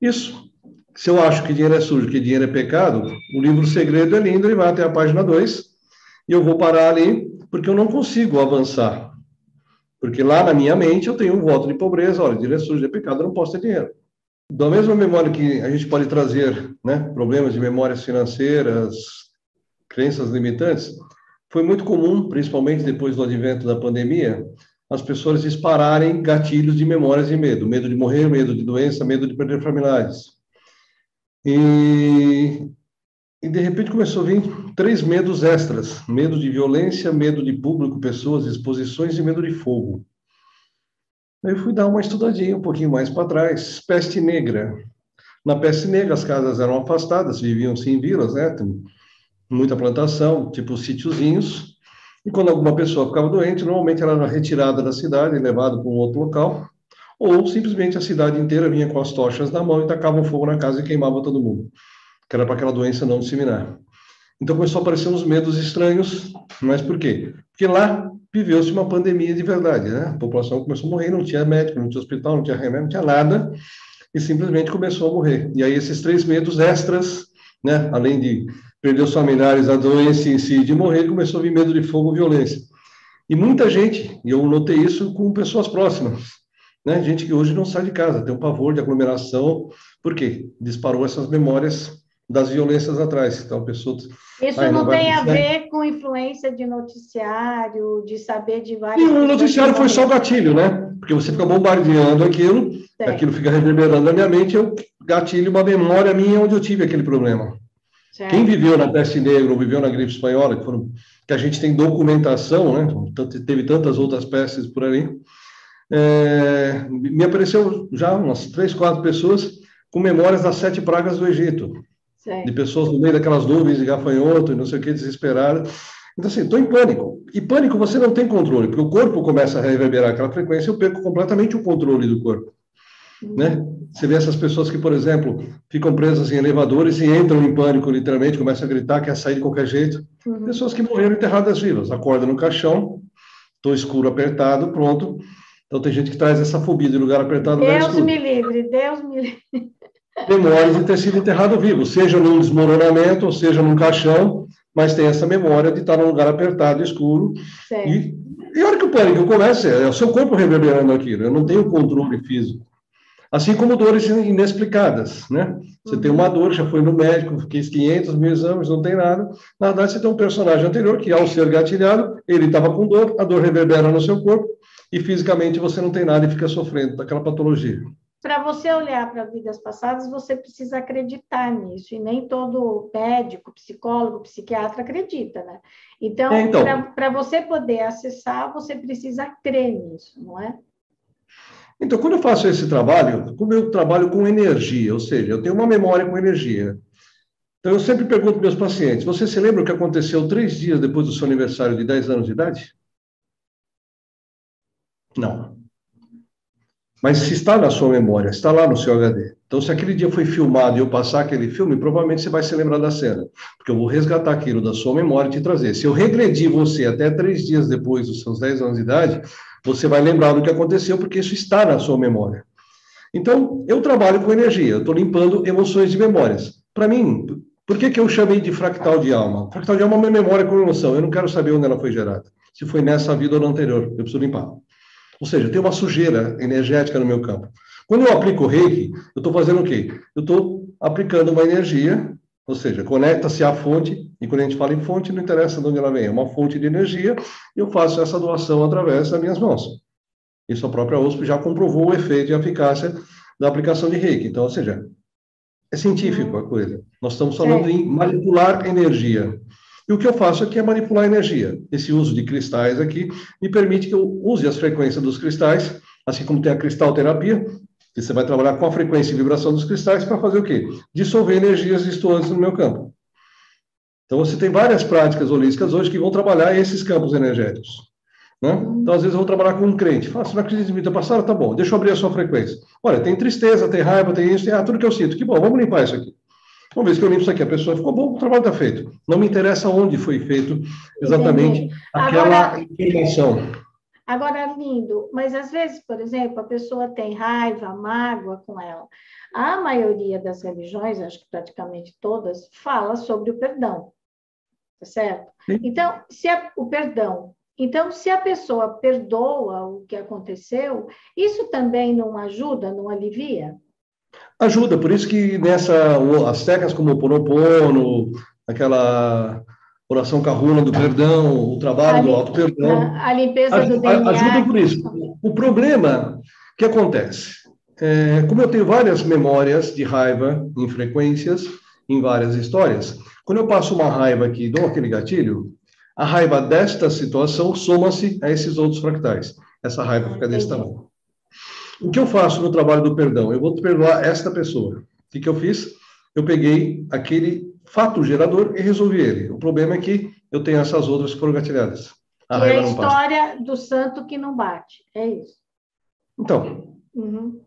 Isso. Se eu acho que dinheiro é sujo, que dinheiro é pecado, o livro Segredo é lindo, ele vai até a página 2, e eu vou parar ali, porque eu não consigo avançar. Porque lá na minha mente eu tenho um voto de pobreza, olha, dinheiro é sujo, pecado, eu não posso ter dinheiro. Da mesma memória que a gente pode trazer né, problemas de memórias financeiras, crenças limitantes, foi muito comum, principalmente depois do advento da pandemia, as pessoas dispararem gatilhos de memórias de medo. Medo de morrer, medo de doença, medo de perder familiares. E, e de repente começou a vir três medos extras: medo de violência, medo de público, pessoas, exposições e medo de fogo. Eu fui dar uma estudadinha um pouquinho mais para trás. Peste negra. Na peste negra, as casas eram afastadas, viviam-se em vilas, né? muita plantação, tipo sítiozinhos. E quando alguma pessoa ficava doente, normalmente ela era retirada da cidade levada para um outro local, ou simplesmente a cidade inteira vinha com as tochas na mão e tacava fogo na casa e queimava todo mundo, que era para aquela doença não disseminar. Então começou a aparecer uns medos estranhos, mas por quê? Porque lá viveu-se uma pandemia de verdade, né? A população começou a morrer, não tinha médico, não tinha hospital, não tinha remédio, não tinha nada, e simplesmente começou a morrer. E aí esses três medos extras, né? Além de perder os familiares, a doença em si, de morrer, começou a vir medo de fogo, violência. E muita gente, e eu notei isso com pessoas próximas, né? Gente que hoje não sai de casa, tem um pavor de aglomeração, por quê? Disparou essas memórias das violências atrás. Então, a pessoa. Isso não, não tem a ver com influência de noticiário, de saber de várias. E o noticiário foi só o gatilho, né? Porque você fica bombardeando aquilo, aquilo fica reverberando na minha mente, eu gatilho uma memória minha onde eu tive aquele problema. Certo. Quem viveu na peste negra ou viveu na gripe espanhola, que, foram, que a gente tem documentação, né? Teve tantas outras pestes por ali. É, me apareceu já umas três, quatro pessoas com memórias das sete pragas do Egito de pessoas no meio daquelas nuvens de gafanhoto e não sei o que, desesperadas. Então, assim, estou em pânico. E pânico você não tem controle, porque o corpo começa a reverberar aquela frequência e eu perco completamente o controle do corpo. Uhum. Né? Você vê essas pessoas que, por exemplo, ficam presas em elevadores e entram em pânico, literalmente, começam a gritar, quer sair de qualquer jeito. Uhum. Pessoas que morreram enterradas vivas, acordam no caixão, estou escuro, apertado, pronto. Então, tem gente que traz essa fobia de lugar apertado. Deus me livre, Deus me livre memória de ter sido enterrado vivo, seja num desmoronamento, ou seja num caixão, mas tem essa memória de estar num lugar apertado, escuro. E, e a hora que o pânico começa, é o seu corpo reverberando aquilo, eu não tenho controle físico. Assim como dores inexplicadas, né? Você uhum. tem uma dor, já foi no médico, fez 500 mil exames, não tem nada. Na verdade, você tem um personagem anterior que, ao ser gatilhado, ele estava com dor, a dor reverbera no seu corpo e fisicamente você não tem nada e fica sofrendo daquela patologia para você olhar para vidas passadas, você precisa acreditar nisso, e nem todo médico, psicólogo, psiquiatra acredita, né? Então, é, então para você poder acessar, você precisa crer nisso, não é? Então, quando eu faço esse trabalho, como eu trabalho com energia, ou seja, eu tenho uma memória com energia, Então, eu sempre pergunto para meus pacientes: você se lembra o que aconteceu três dias depois do seu aniversário de 10 anos de idade? Não. Mas se está na sua memória, está lá no seu HD. Então, se aquele dia foi filmado e eu passar aquele filme, provavelmente você vai se lembrar da cena. Porque eu vou resgatar aquilo da sua memória e te trazer. Se eu regredir você até três dias depois dos seus 10 anos de idade, você vai lembrar do que aconteceu, porque isso está na sua memória. Então, eu trabalho com energia, eu estou limpando emoções de memórias. Para mim, por que, que eu chamei de fractal de alma? Fractal de alma é uma memória com emoção, eu não quero saber onde ela foi gerada. Se foi nessa vida ou na anterior, eu preciso limpar. Ou seja, tem uma sujeira energética no meu campo. Quando eu aplico o reiki, eu estou fazendo o quê? Eu estou aplicando uma energia, ou seja, conecta-se à fonte, e quando a gente fala em fonte, não interessa de onde ela vem, é uma fonte de energia, e eu faço essa doação através das minhas mãos. Isso a própria USP já comprovou o efeito e a eficácia da aplicação de reiki. Então, ou seja, é científico a coisa. Nós estamos falando é. em manipular energia. E o que eu faço aqui é manipular energia. Esse uso de cristais aqui me permite que eu use as frequências dos cristais, assim como tem a cristalterapia, que você vai trabalhar com a frequência e vibração dos cristais para fazer o quê? Dissolver energias distantes no meu campo. Então, você tem várias práticas holísticas hoje que vão trabalhar esses campos energéticos. Né? Então, às vezes, eu vou trabalhar com um crente. Fala, você não acredita vida passada? Tá bom, deixa eu abrir a sua frequência. Olha, tem tristeza, tem raiva, tem isso, tem ah, tudo que eu sinto. Que bom, vamos limpar isso aqui. Uma vez que eu limpo isso aqui, a pessoa ficou bom, o trabalho está feito. Não me interessa onde foi feito exatamente Entendi. aquela informação. Agora, lindo, mas às vezes, por exemplo, a pessoa tem raiva, mágoa com ela. A maioria das religiões, acho que praticamente todas, fala sobre o perdão, tá certo? Sim. Então, se a, o perdão então, se a pessoa perdoa o que aconteceu, isso também não ajuda, não alivia? Ajuda, por isso que nessa as técnicas como o Ponopono, aquela oração carruna do perdão, o trabalho do auto perdão, a, a limpeza do DNA. Ajuda por isso. O problema que acontece, é, como eu tenho várias memórias de raiva em frequências, em várias histórias, quando eu passo uma raiva aqui, dou aquele gatilho, a raiva desta situação soma-se a esses outros fractais. Essa raiva fica desse tamanho. O que eu faço no trabalho do perdão? Eu vou perdoar esta pessoa. O que, que eu fiz? Eu peguei aquele fato gerador e resolvi ele. O problema é que eu tenho essas outras que foram gatilhadas. A e é a história passa. do santo que não bate. É isso. Então. Uhum.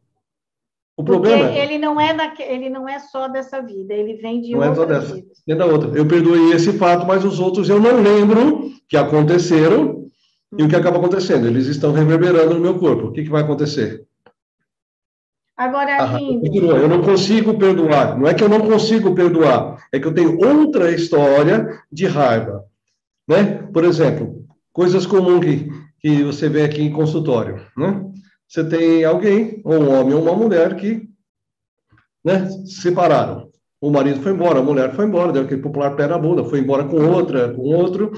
O Porque problema ele não é da, ele não é só dessa vida, ele vem de não é outras é só dessa, É da outra. Eu perdoei esse fato, mas os outros eu não lembro que aconteceram e o que acaba acontecendo. Eles estão reverberando no meu corpo. O que, que vai acontecer? Agora, ah, eu não consigo perdoar. Não é que eu não consigo perdoar, é que eu tenho outra história de raiva, né? Por exemplo, coisas comuns que, que você vê aqui em consultório, né? você tem alguém, ou um homem ou uma mulher, que né, se separaram. O marido foi embora, a mulher foi embora, deu aquele popular pé na bunda, foi embora com outra, com outro,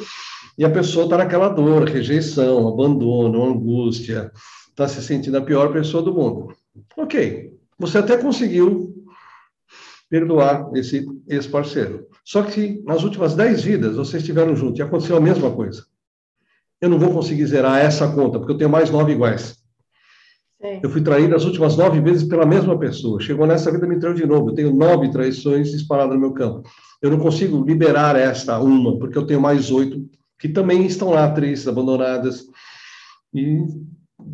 e a pessoa está naquela dor, rejeição, abandono, angústia, está se sentindo a pior pessoa do mundo. Ok, você até conseguiu perdoar esse ex-parceiro. Só que nas últimas dez vidas vocês estiveram juntos e aconteceu a mesma coisa. Eu não vou conseguir zerar essa conta, porque eu tenho mais nove iguais. Sim. Eu fui traído as últimas nove vezes pela mesma pessoa. Chegou nessa vida, me traiu de novo. Eu tenho nove traições disparadas no meu campo. Eu não consigo liberar esta uma, porque eu tenho mais oito que também estão lá, tristes, abandonadas e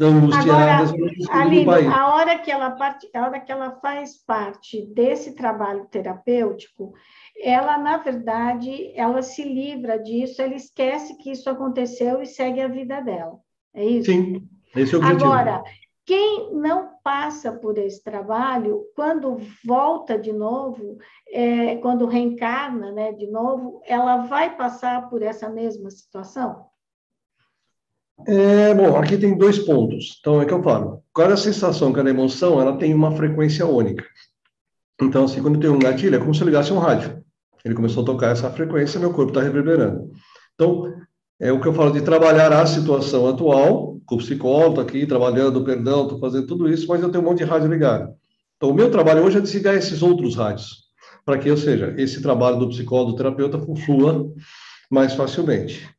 angustiadas. Agora, a hora que ela parte, a hora que ela faz parte desse trabalho terapêutico, ela na verdade, ela se livra disso, ela esquece que isso aconteceu e segue a vida dela. É isso? Sim. Esse é o objetivo. Agora, quem não passa por esse trabalho, quando volta de novo, é, quando reencarna né, de novo, ela vai passar por essa mesma situação? É, bom, aqui tem dois pontos. Então, é que eu falo. Cada sensação, cada emoção, ela tem uma frequência única. Então, assim, quando tem um gatilho, é como se eu ligasse um rádio. Ele começou a tocar essa frequência, meu corpo está reverberando. Então, é o que eu falo de trabalhar a situação atual com o psicólogo, aqui trabalhando, perdão, estou fazendo tudo isso, mas eu tenho um monte de rádio ligado. Então, o meu trabalho hoje é desligar esses outros rádios, para que, ou seja, esse trabalho do psicólogo, do terapeuta, flua mais facilmente.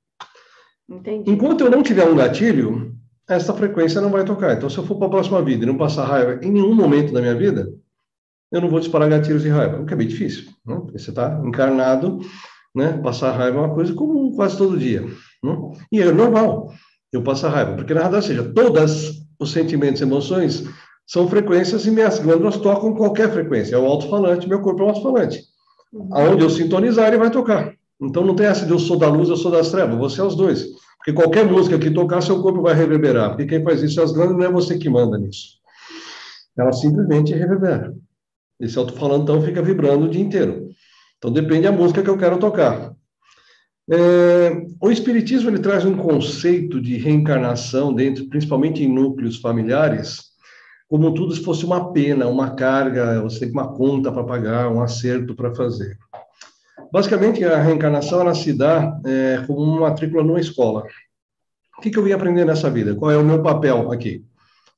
Entendi. Enquanto eu não tiver um gatilho, essa frequência não vai tocar. Então, se eu for para a próxima vida e não passar raiva em nenhum momento da minha vida, eu não vou disparar gatilhos de raiva. O que é bem difícil, né? Porque você está encarnado, né? Passar raiva é uma coisa comum quase todo dia. Né? E é normal eu passar raiva, porque na verdade, seja, todos os sentimentos e emoções são frequências e minhas glândulas tocam qualquer frequência. É o alto-falante, meu corpo é um alto-falante. Uhum. Aonde eu sintonizar, ele vai tocar. Então não tem essa de eu sou da luz, eu sou das trevas, você é os dois. Porque qualquer música que tocar, seu corpo vai reverberar. Porque quem faz isso é as glândulas, não é você que manda nisso. Ela simplesmente reverbera. Esse alto-falante, então, fica vibrando o dia inteiro. Então depende da música que eu quero tocar. É, o Espiritismo ele traz um conceito de reencarnação dentro, principalmente em núcleos familiares, como tudo se fosse uma pena, uma carga, você tem uma conta para pagar, um acerto para fazer. Basicamente, a reencarnação ela se dá é, como uma matrícula numa escola. O que, que eu vim aprender nessa vida? Qual é o meu papel aqui?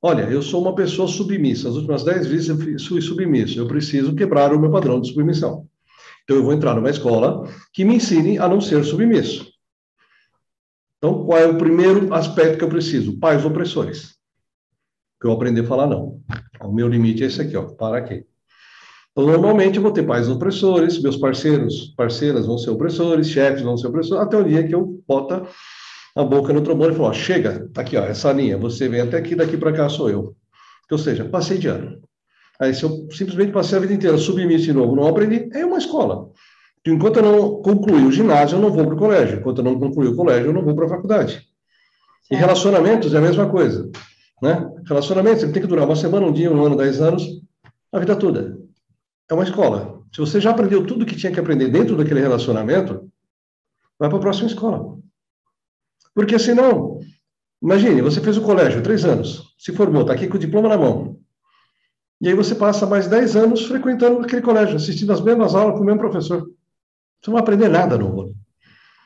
Olha, eu sou uma pessoa submissa. As últimas dez vezes eu fui submisso. Eu preciso quebrar o meu padrão de submissão. Então, eu vou entrar numa escola que me ensine a não ser submisso. Então, qual é o primeiro aspecto que eu preciso? Pais opressores. Que eu aprender a falar não. O meu limite é esse aqui, ó. Para aqui. Então, normalmente, eu vou ter pais opressores, meus parceiros, parceiras vão ser opressores, chefes vão ser opressores, até o dia que eu bota a boca no trombone e falo, ó, chega, tá aqui, ó, essa linha, você vem até aqui, daqui para cá sou eu. Ou seja, passei de ano. Aí, se eu simplesmente passei a vida inteira submisso de novo, não aprendi, é uma escola. Enquanto eu não concluí o ginásio, eu não vou para o colégio. Enquanto eu não concluí o colégio, eu não vou para a faculdade. E relacionamentos é a mesma coisa. Né? Relacionamentos tem que durar uma semana, um dia, um ano, dez anos, a vida toda. É uma escola. Se você já aprendeu tudo que tinha que aprender dentro daquele relacionamento, vai para a próxima escola. Porque senão, imagine, você fez o colégio, três anos, se formou, está aqui com o diploma na mão. E aí você passa mais 10 anos frequentando aquele colégio, assistindo as mesmas aulas com o mesmo professor. Você não vai aprender nada novo.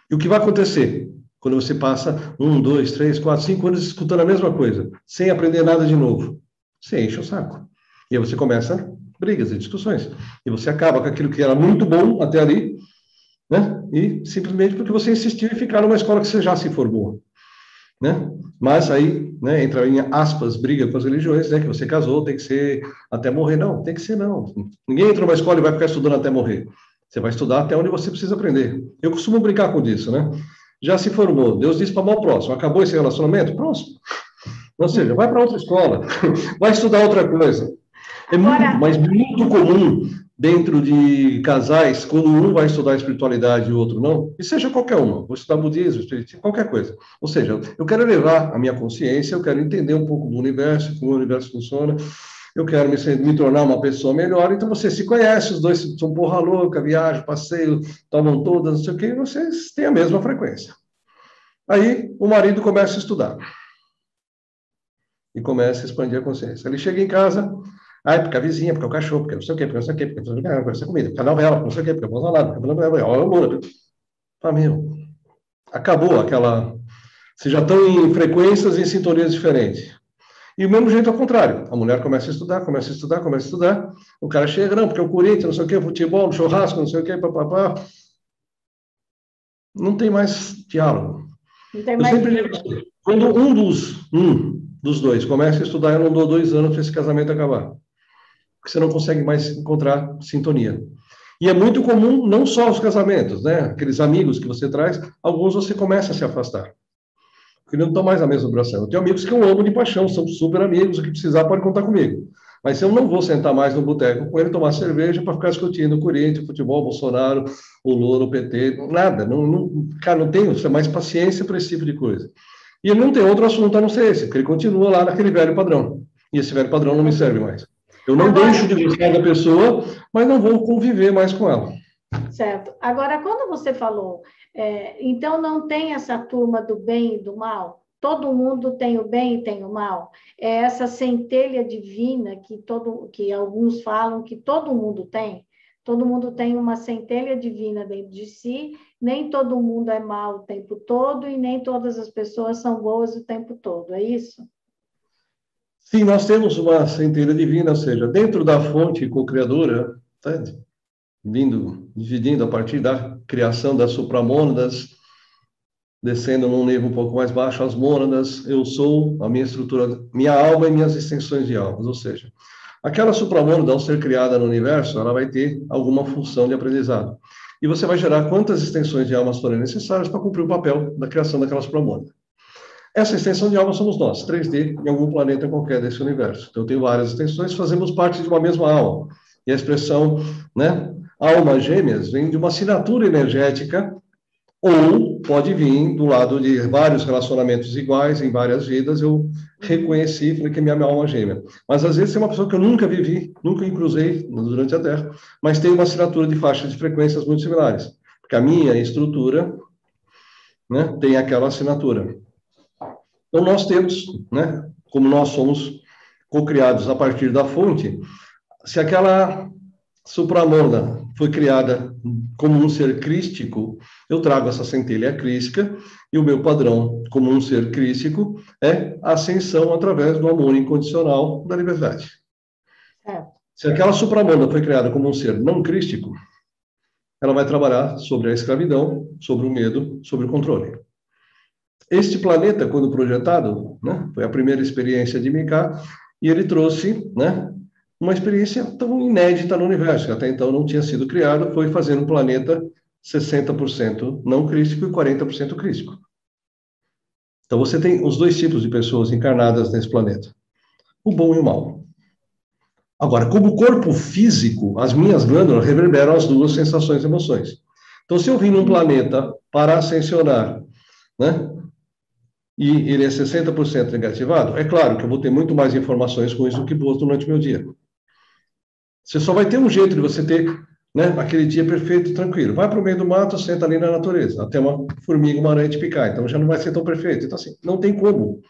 E o que vai acontecer quando você passa um, dois, três, quatro, cinco anos escutando a mesma coisa, sem aprender nada de novo? Você enche o saco. E aí você começa brigas e discussões. E você acaba com aquilo que era muito bom até ali, né? E simplesmente porque você insistiu em ficar numa escola que você já se formou, né? Mas aí, né, entra em aspas, briga com as religiões, né, que você casou, tem que ser até morrer. Não, tem que ser não. Ninguém entra numa escola e vai ficar estudando até morrer. Você vai estudar até onde você precisa aprender. Eu costumo brincar com isso, né? Já se formou, Deus disse para o próximo, acabou esse relacionamento? Próximo. Ou seja, vai para outra escola, vai estudar outra coisa. É muito, mas muito comum dentro de casais, quando um vai estudar espiritualidade e o outro não, e seja qualquer uma, vou estudar budismo, espiritismo, qualquer coisa. Ou seja, eu quero elevar a minha consciência, eu quero entender um pouco do universo, como o universo funciona, eu quero me, me tornar uma pessoa melhor, então você se conhece, os dois são porra louca, viajam, passeio, tomam todas, não sei o quê, e vocês têm a mesma frequência. Aí o marido começa a estudar. E começa a expandir a consciência. Ele chega em casa, ah, porque a vizinha, porque o cachorro, porque não sei o quê, porque não sei o quê, porque não sei o quê, porque essa comida, porque a novela, porque não sei o quê, porque o salada, porque não sei o quê. Ah, meu, acabou aquela... Vocês já estão em frequências e em sintonias diferentes. E o mesmo jeito ao contrário. A mulher começa a estudar, começa a estudar, começa a estudar. O cara chega, não, porque o Corinthians, não sei o quê, futebol, churrasco, não sei o quê, papapá. Não tem mais diálogo. Não tem mais eu sempre digo, quando um dos, um dos dois começa a estudar, eu não dou dois anos para esse casamento acabar porque você não consegue mais encontrar sintonia. E é muito comum, não só os casamentos, né? Aqueles amigos que você traz, alguns você começa a se afastar. Porque não estão mais na mesma vibração. Eu tenho amigos que eu amo de paixão, são super amigos, o que precisar pode contar comigo. Mas eu não vou sentar mais no boteco com ele tomar cerveja para ficar discutindo Corinthians, futebol, Bolsonaro, o Lula, o PT, nada. Não, não, cara, não tenho mais paciência para esse tipo de coisa. E ele não tem outro assunto a não ser esse, porque ele continua lá naquele velho padrão. E esse velho padrão não me serve mais. Eu não Agora, deixo de gostar da pessoa, mas não vou conviver mais com ela. Certo. Agora, quando você falou, é, então não tem essa turma do bem e do mal? Todo mundo tem o bem e tem o mal? É essa centelha divina que, todo, que alguns falam que todo mundo tem? Todo mundo tem uma centelha divina dentro de si, nem todo mundo é mal o tempo todo e nem todas as pessoas são boas o tempo todo, é isso? Sim, nós temos uma centelha divina, ou seja, dentro da fonte co-criadora, tá? vindo, dividindo a partir da criação das supramônadas, descendo num nível um pouco mais baixo, as mônadas, eu sou a minha estrutura, minha alma e minhas extensões de almas, ou seja, Aquela supramônada, ao ser criada no universo, ela vai ter alguma função de aprendizado. E você vai gerar quantas extensões de almas forem necessárias para cumprir o papel da criação daquela supramônada. Essa extensão de alma somos nós, 3D, em algum planeta qualquer desse universo. Então, eu tenho várias extensões, fazemos parte de uma mesma alma. E a expressão, né, alma gêmeas, vem de uma assinatura energética ou pode vir do lado de vários relacionamentos iguais em várias vidas, eu reconheci, falei que é minha alma gêmea. Mas às vezes é uma pessoa que eu nunca vivi, nunca cruzei durante a Terra, mas tem uma assinatura de faixas de frequências muito similares. Porque a minha estrutura né, tem aquela assinatura. Então nós temos, né, como nós somos co-criados a partir da fonte, se aquela supramorda foi criada como um ser crístico, eu trago essa centelha crística, e o meu padrão como um ser crístico é a ascensão através do amor incondicional da liberdade. É. Se aquela supramanda foi criada como um ser não crístico, ela vai trabalhar sobre a escravidão, sobre o medo, sobre o controle. Este planeta, quando projetado, né, foi a primeira experiência de Mika, e ele trouxe né, uma experiência tão inédita no universo, que até então não tinha sido criado, foi fazer um planeta 60% não crístico e 40% crístico. Então você tem os dois tipos de pessoas encarnadas nesse planeta: o bom e o mal. Agora, como corpo físico, as minhas glândulas reverberam as duas sensações e emoções. Então, se eu vim num planeta para ascensionar, né? E ele é 60% negativado, é claro que eu vou ter muito mais informações ruins do que boas durante o meu dia. Você só vai ter um jeito de você ter né, aquele dia perfeito, tranquilo. Vai para o meio do mato, senta ali na natureza, até uma formiga, uma aranha te picar. Então já não vai ser tão perfeito. Então, assim, não tem como.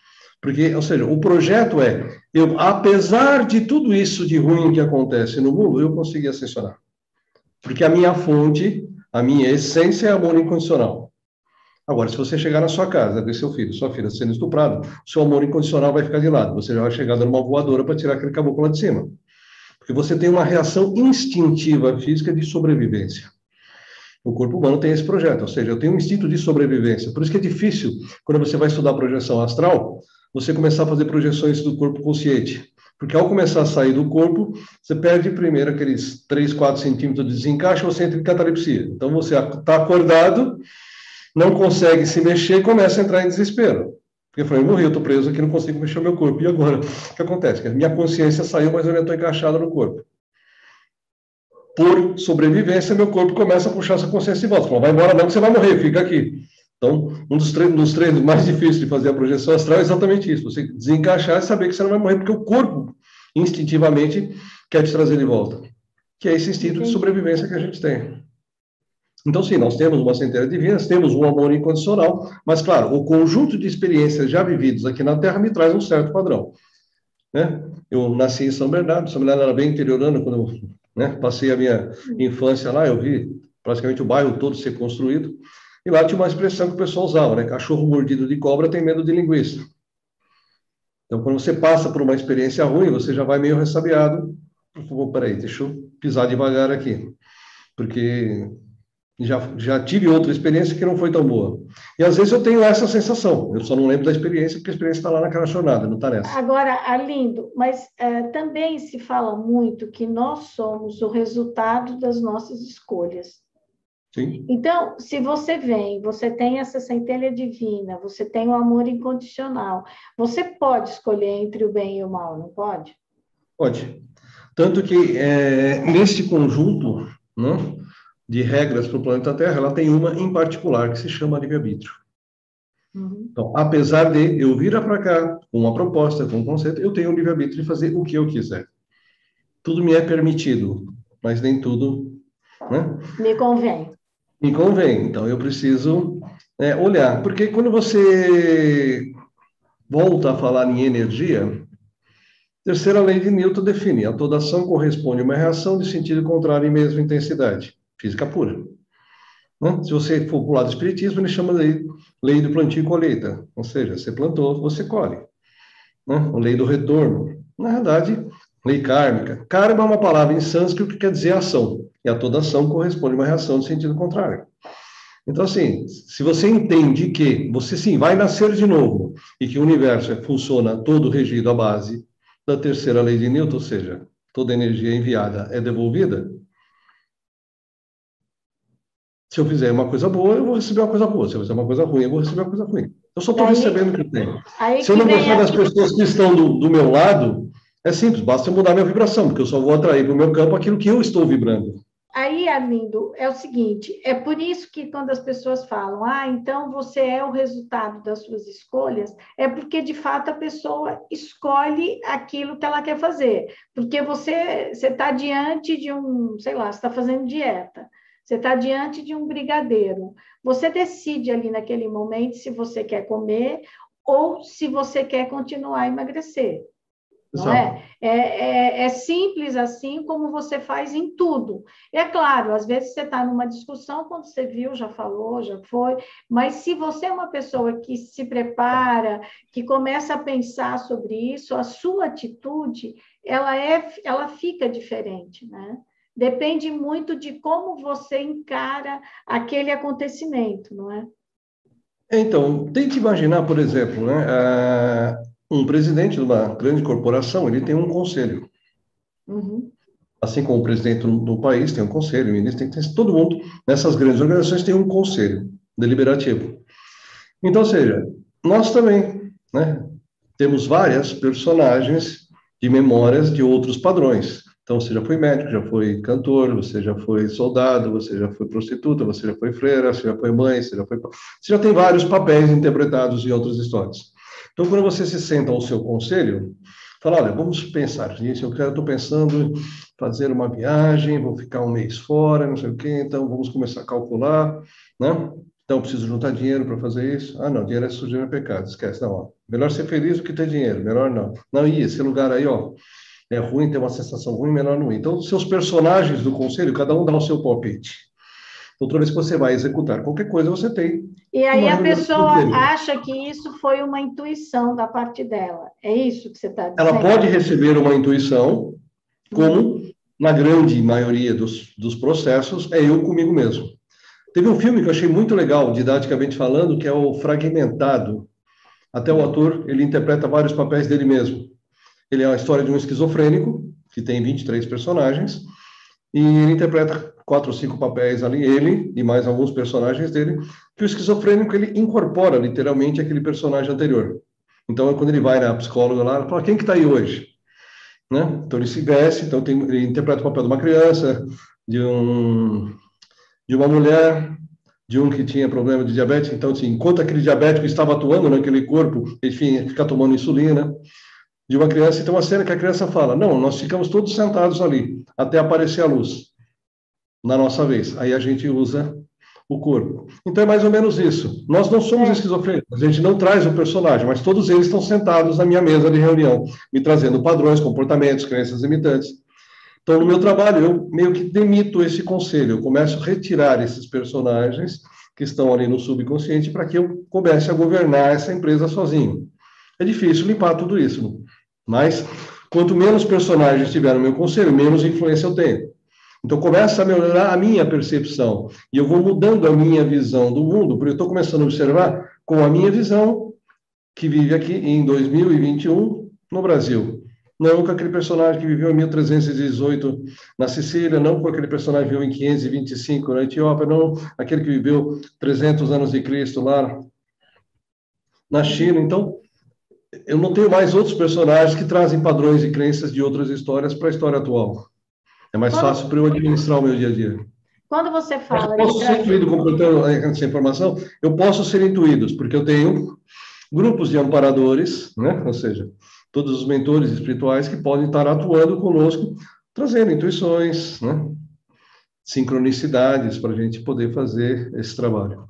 Porque, ou seja, o projeto é, eu, apesar de tudo isso de ruim que acontece no mundo, eu consegui ascensionar. Porque a minha fonte, a minha essência é amor incondicional. Agora, se você chegar na sua casa, ver seu filho, sua filha sendo estuprado, seu amor incondicional vai ficar de lado. Você já vai chegar dando uma voadora para tirar aquele caboclo lá de cima. Porque você tem uma reação instintiva física de sobrevivência. O corpo humano tem esse projeto, ou seja, eu tenho um instinto de sobrevivência. Por isso que é difícil, quando você vai estudar projeção astral, você começar a fazer projeções do corpo consciente. Porque ao começar a sair do corpo, você perde primeiro aqueles 3, 4 centímetros de desencaixe, você entra em catalepsia. Então você está acordado, não consegue se mexer e começa a entrar em desespero. Porque falei, eu morri, eu estou preso aqui, não consigo mexer o meu corpo. E agora? O que acontece? A minha consciência saiu, mas eu ainda estou encaixado no corpo. Por sobrevivência, meu corpo começa a puxar essa consciência de volta. Fala, vai embora não, que você vai morrer, fica aqui. Então, um dos treinos, dos treinos mais difíceis de fazer a projeção astral é exatamente isso. Você desencaixar e saber que você não vai morrer, porque o corpo, instintivamente, quer te trazer de volta. Que é esse instinto de sobrevivência que a gente tem. Então, sim, nós temos uma centelha divina, temos um amor incondicional, mas, claro, o conjunto de experiências já vividas aqui na Terra me traz um certo padrão. Né? Eu nasci em São Bernardo, São Bernardo era bem interiorano, quando eu né, passei a minha infância lá, eu vi praticamente o bairro todo ser construído, e lá tinha uma expressão que o pessoal usava, né? Cachorro mordido de cobra tem medo de linguiça. Então, quando você passa por uma experiência ruim, você já vai meio ressabiado. Peraí, deixa eu pisar devagar aqui. Porque já, já tive outra experiência que não foi tão boa. E às vezes eu tenho essa sensação, eu só não lembro da experiência, porque a experiência está lá naquela jornada, não está nessa. Agora, Arlindo, mas é, também se fala muito que nós somos o resultado das nossas escolhas. Sim. Então, se você vem, você tem essa centelha divina, você tem o amor incondicional, você pode escolher entre o bem e o mal, não pode? Pode. Tanto que é, neste conjunto, não? Né, de regras para o planeta Terra, ela tem uma em particular que se chama livre-arbítrio. Uhum. Então, apesar de eu vir para cá com uma proposta, com um conceito, eu tenho o livre-arbítrio de fazer o que eu quiser. Tudo me é permitido, mas nem tudo né? me convém. Me convém. Então, eu preciso é, olhar. Porque quando você volta a falar em energia, terceira lei de Newton define: a toda ação corresponde a uma reação de sentido contrário em mesma intensidade física pura. Né? Se você for para o lado do espiritismo, ele chama de lei do plantio e colheita, ou seja, você plantou, você colhe. Né? A lei do retorno. Na verdade, lei kármica. Karma é uma palavra em sânscrito que quer dizer ação, e a toda ação corresponde uma reação no sentido contrário. Então, assim, se você entende que você sim vai nascer de novo e que o universo funciona todo regido à base da terceira lei de Newton, ou seja, toda energia enviada é devolvida, se eu fizer uma coisa boa, eu vou receber uma coisa boa. Se eu fizer uma coisa ruim, eu vou receber uma coisa ruim. Eu só estou recebendo o que eu tenho. Se eu não gostar das pessoas que estão do, do meu lado, é simples, basta eu mudar minha vibração, porque eu só vou atrair para o meu campo aquilo que eu estou vibrando. Aí, Arlindo, é o seguinte: é por isso que quando as pessoas falam, ah, então você é o resultado das suas escolhas, é porque de fato a pessoa escolhe aquilo que ela quer fazer. Porque você está diante de um, sei lá, você está fazendo dieta. Você está diante de um brigadeiro. Você decide ali naquele momento se você quer comer ou se você quer continuar a emagrecer. Não é? É, é? é, simples assim como você faz em tudo. É claro, às vezes você está numa discussão, quando você viu, já falou, já foi, mas se você é uma pessoa que se prepara, que começa a pensar sobre isso, a sua atitude, ela, é, ela fica diferente, né? Depende muito de como você encara aquele acontecimento, não é? Então, tente imaginar, por exemplo, né, um presidente de uma grande corporação, ele tem um conselho. Uhum. Assim como o presidente do, país tem um conselho, o ministro tem, tem todo mundo, nessas grandes organizações tem um conselho deliberativo. Então, ou seja, nós também, né, temos várias personagens de memórias de outros padrões. Então, você já foi médico, já foi cantor, você já foi soldado, você já foi prostituta, você já foi freira, você já foi mãe, você já foi. Você já tem vários papéis interpretados em outras histórias. Então, quando você se senta ao seu conselho, fala: olha, vamos pensar nisso. Eu estou pensando em fazer uma viagem, vou ficar um mês fora, não sei o quê, então vamos começar a calcular, né? Então, preciso juntar dinheiro para fazer isso. Ah, não, dinheiro é sujeira é pecado, esquece. Não, ó. melhor ser feliz do que ter dinheiro, melhor não. Não, e esse lugar aí, ó, é ruim, tem uma sensação ruim, melhor não ir. Então, os seus personagens do conselho, cada um dá o seu palpite. Então, toda vez que você vai executar qualquer coisa, você tem. E aí a pessoa acha que isso foi uma intuição da parte dela. É isso que você está dizendo? Ela pode receber uma intuição, como na grande maioria dos, dos processos, é eu comigo mesmo. Teve um filme que eu achei muito legal, didaticamente falando, que é o Fragmentado. Até o ator, ele interpreta vários papéis dele mesmo. Ele é a história de um esquizofrênico, que tem 23 personagens, e ele interpreta quatro ou cinco papéis ali, ele e mais alguns personagens dele, que o esquizofrênico ele incorpora literalmente aquele personagem anterior. Então, quando ele vai na psicóloga lá, ela fala, quem que está aí hoje? Né? Então, ele se veste, então tem, ele interpreta o papel de uma criança, de, um, de uma mulher, de um que tinha problema de diabetes. Então, assim, enquanto aquele diabético estava atuando naquele corpo, ele fica tomando insulina de uma criança, e tem uma cena que a criança fala: Não, nós ficamos todos sentados ali, até aparecer a luz, na nossa vez. Aí a gente usa o corpo. Então é mais ou menos isso. Nós não somos é. esquizofrênicos, a gente não traz o personagem, mas todos eles estão sentados na minha mesa de reunião, me trazendo padrões, comportamentos, crenças limitantes. Então, no meu trabalho, eu meio que demito esse conselho, eu começo a retirar esses personagens que estão ali no subconsciente para que eu comece a governar essa empresa sozinho. É difícil limpar tudo isso. Mas, quanto menos personagens tiver no meu conselho, menos influência eu tenho. Então, começa a melhorar a minha percepção. E eu vou mudando a minha visão do mundo, porque eu estou começando a observar com a minha visão, que vive aqui em 2021 no Brasil. Não com aquele personagem que viveu em 1318 na Sicília, não com aquele personagem que viveu em 525 na Etiópia, não aquele que viveu 300 anos de Cristo lá na China. Então, eu não tenho mais outros personagens que trazem padrões e crenças de outras histórias para a história atual. É mais quando, fácil para eu administrar o meu dia a dia. Quando você fala. Eu posso ser intuído, completando essa informação, eu posso ser intuídos, porque eu tenho grupos de amparadores, né? ou seja, todos os mentores espirituais que podem estar atuando conosco, trazendo intuições, né? sincronicidades para a gente poder fazer esse trabalho.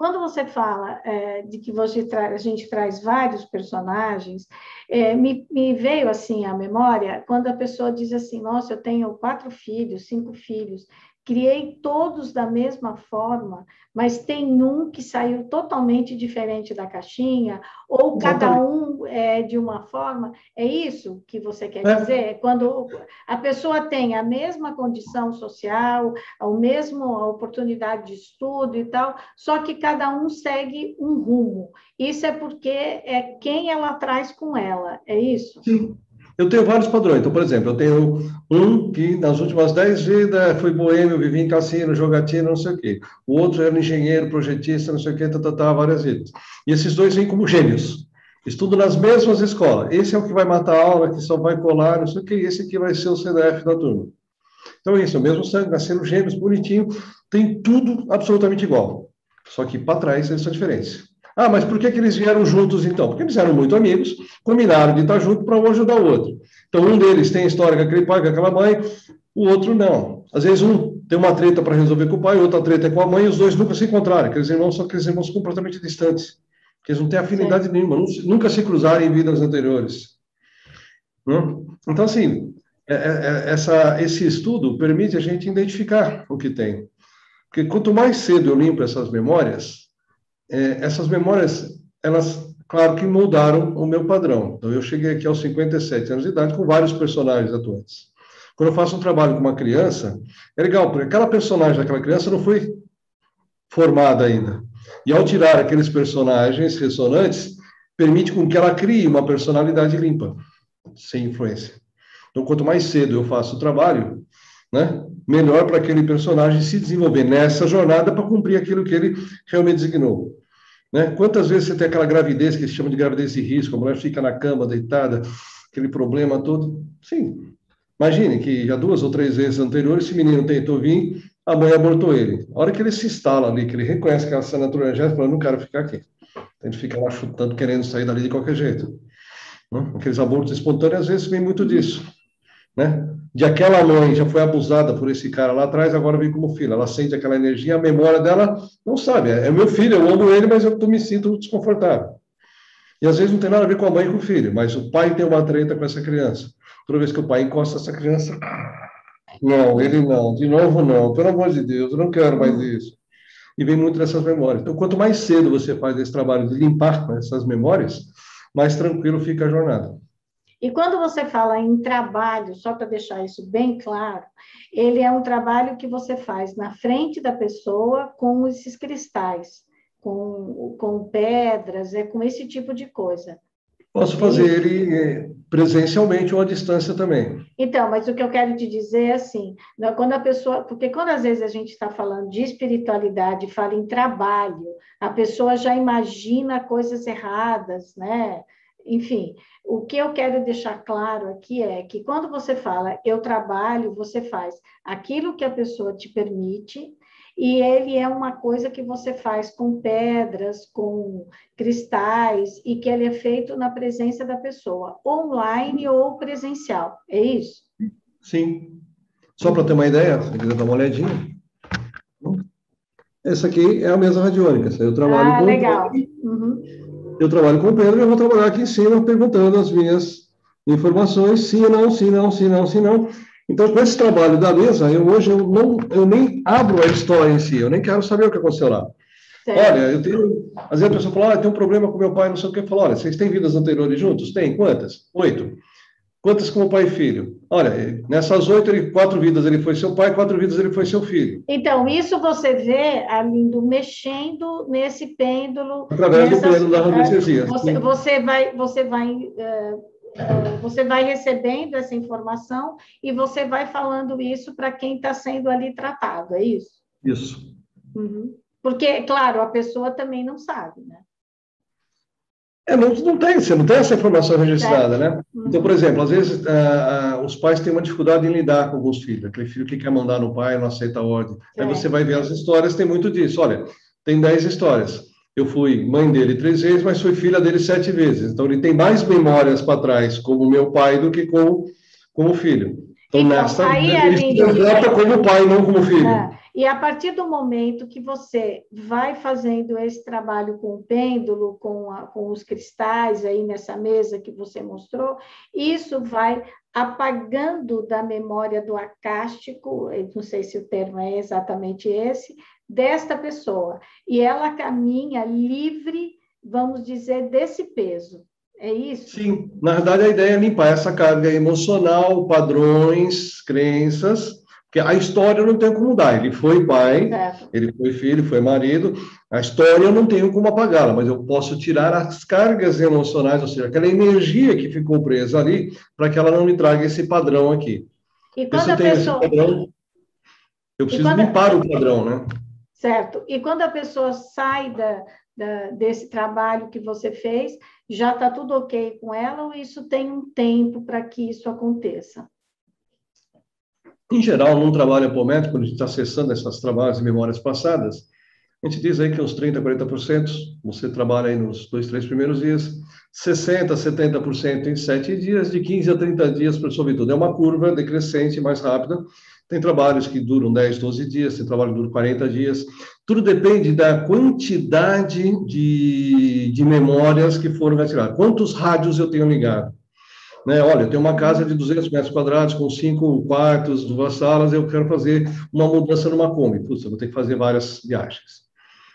Quando você fala é, de que você a gente traz vários personagens, é, me, me, veio assim à memória quando a pessoa diz assim: Nossa, eu tenho quatro filhos, cinco filhos, criei todos da mesma forma, mas tem um que saiu totalmente diferente da caixinha, ou cada um é de uma forma. É isso que você quer é. dizer? Quando a pessoa tem a mesma condição social, a mesma oportunidade de estudo e tal, só que cada um segue um rumo. Isso é porque é quem ela traz com ela, é isso? Sim. Eu tenho vários padrões. Então, por exemplo, eu tenho um que nas últimas dez vidas foi boêmio, vivia em cassino, jogatina, não sei o quê. O outro era engenheiro, projetista, não sei o quê, tá, tá, tá, várias vidas. E esses dois vêm como gêmeos. Estudam nas mesmas escolas. Esse é o que vai matar a aula, que só vai colar, não sei o quê. Esse aqui vai ser o CDF da turma. Então é isso, é o mesmo sangue, nasceram gêmeos, bonitinho, tem tudo absolutamente igual. Só que para trás eles são diferentes. Ah, mas por que, que eles vieram juntos então? Porque eles eram muito amigos, combinaram de estar junto para um ajudar o outro. Então, um deles tem história com aquele pai, com aquela mãe, o outro não. Às vezes, um tem uma treta para resolver com o pai, outra treta é com a mãe, e os dois nunca se encontraram. Aqueles irmãos são aqueles irmãos completamente distantes, que eles não têm afinidade Sim. nenhuma, nunca se cruzaram em vidas anteriores. Então, assim, é, é, é, essa, esse estudo permite a gente identificar o que tem. Porque quanto mais cedo eu limpo essas memórias, é, essas memórias, elas, claro que moldaram o meu padrão. Então, eu cheguei aqui aos 57 anos de idade com vários personagens atuantes. Quando eu faço um trabalho com uma criança, é legal, porque aquela personagem daquela criança não foi formada ainda. E ao tirar aqueles personagens ressonantes, permite com que ela crie uma personalidade limpa, sem influência. Então, quanto mais cedo eu faço o trabalho, né, melhor para aquele personagem se desenvolver nessa jornada para cumprir aquilo que ele realmente designou. Né? Quantas vezes você tem aquela gravidez que se chama de gravidez de risco, a mulher fica na cama deitada, aquele problema todo? Sim. Imagine que já duas ou três vezes anteriores esse menino tentou vir, a mãe abortou ele. A hora que ele se instala ali, que ele reconhece que a assinatura energética, fala, não quero ficar aqui. Ele fica lá chutando, querendo sair dali de qualquer jeito. Né? Aqueles abortos espontâneos, às vezes, vem muito disso. Né? De aquela mãe já foi abusada por esse cara lá atrás, agora vem como filha. Ela sente aquela energia, a memória dela não sabe. É, é meu filho, eu amo ele, mas eu me sinto desconfortável. E às vezes não tem nada a ver com a mãe e com o filho, mas o pai tem uma treta com essa criança. Toda vez que o pai encosta essa criança, não, ele não, de novo não, pelo amor de Deus, eu não quero mais isso. E vem muito dessas memórias. Então, quanto mais cedo você faz esse trabalho de limpar essas memórias, mais tranquilo fica a jornada. E quando você fala em trabalho, só para deixar isso bem claro, ele é um trabalho que você faz na frente da pessoa com esses cristais, com, com pedras, é com esse tipo de coisa. Posso fazer ele é, presencialmente ou à distância também. Então, mas o que eu quero te dizer é assim, né, quando a pessoa, porque quando às vezes a gente está falando de espiritualidade, fala em trabalho, a pessoa já imagina coisas erradas, né? Enfim, o que eu quero deixar claro aqui é que quando você fala eu trabalho, você faz aquilo que a pessoa te permite, e ele é uma coisa que você faz com pedras, com cristais, e que ele é feito na presença da pessoa, online ou presencial. É isso? Sim. Só para ter uma ideia, se quiser dar uma olhadinha. Essa aqui é a mesa radiônica. Eu trabalho ah, com. legal. Uhum eu trabalho com o Pedro e eu vou trabalhar aqui em cima perguntando as minhas informações, sim não, sim, não, sim, não, sim, não. Então, com esse trabalho da mesa, eu hoje eu não, eu nem abro a história em si, eu nem quero saber o que aconteceu lá. Certo. Olha, eu tenho. Às vezes a pessoa fala, ah, tem um problema com meu pai, não sei o que. Eu falo, olha, vocês têm vidas anteriores juntos? Tem. Quantas? Oito. Quantas como pai e filho? Olha, nessas oito, ele, quatro vidas ele foi seu pai, quatro vidas ele foi seu filho. Então, isso você vê, Arlindo, mexendo nesse pêndulo. Através nessas, do pêndulo da radiestesia. Você, você vai, você vai, uh, uh, você vai recebendo essa informação e você vai falando isso para quem está sendo ali tratado, é isso? Isso. Uhum. Porque, claro, a pessoa também não sabe, né? É, não, não tem, você não tem essa informação registrada, né? Então, por exemplo, às vezes uh, uh, os pais têm uma dificuldade em lidar com alguns filhos, aquele filho que quer mandar no pai não aceita a ordem. É. Aí você vai ver as histórias, tem muito disso. Olha, tem dez histórias. Eu fui mãe dele três vezes, mas fui filha dele sete vezes. Então, ele tem mais memórias para trás como meu pai do que como, como filho. Então, então nessa, aí, ele se comporta como pai, não como filho. É. E a partir do momento que você vai fazendo esse trabalho com o pêndulo, com, a, com os cristais aí nessa mesa que você mostrou, isso vai apagando da memória do acástico, não sei se o termo é exatamente esse, desta pessoa. E ela caminha livre, vamos dizer, desse peso. É isso? Sim, na verdade a ideia é limpar essa carga emocional, padrões, crenças, Porque a história eu não tenho como mudar. Ele foi pai, certo. ele foi filho, foi marido. A história eu não tenho como apagá-la, mas eu posso tirar as cargas emocionais, ou seja, aquela energia que ficou presa ali, para que ela não me traga esse padrão aqui. E quando a pessoa... Padrão, eu preciso quando... limpar o padrão, né? Certo. E quando a pessoa sai da, da, desse trabalho que você fez, já está tudo ok com ela ou isso tem um tempo para que isso aconteça? Em geral, num trabalho apométrico, quando a gente está acessando esses trabalhos e memórias passadas, a gente diz aí que uns 30%, 40% você trabalha aí nos dois, três primeiros dias, 60%, 70% em sete dias, de 15 a 30 dias para tudo. É uma curva decrescente, mais rápida, tem trabalhos que duram 10, 12 dias, tem trabalho que dura 40 dias. Tudo depende da quantidade de, de memórias que foram retiradas. Quantos rádios eu tenho ligado? Né? Olha, eu tenho uma casa de 200 metros quadrados com cinco quartos, duas salas, eu quero fazer uma mudança numa Kombi. Putz, eu vou ter que fazer várias viagens.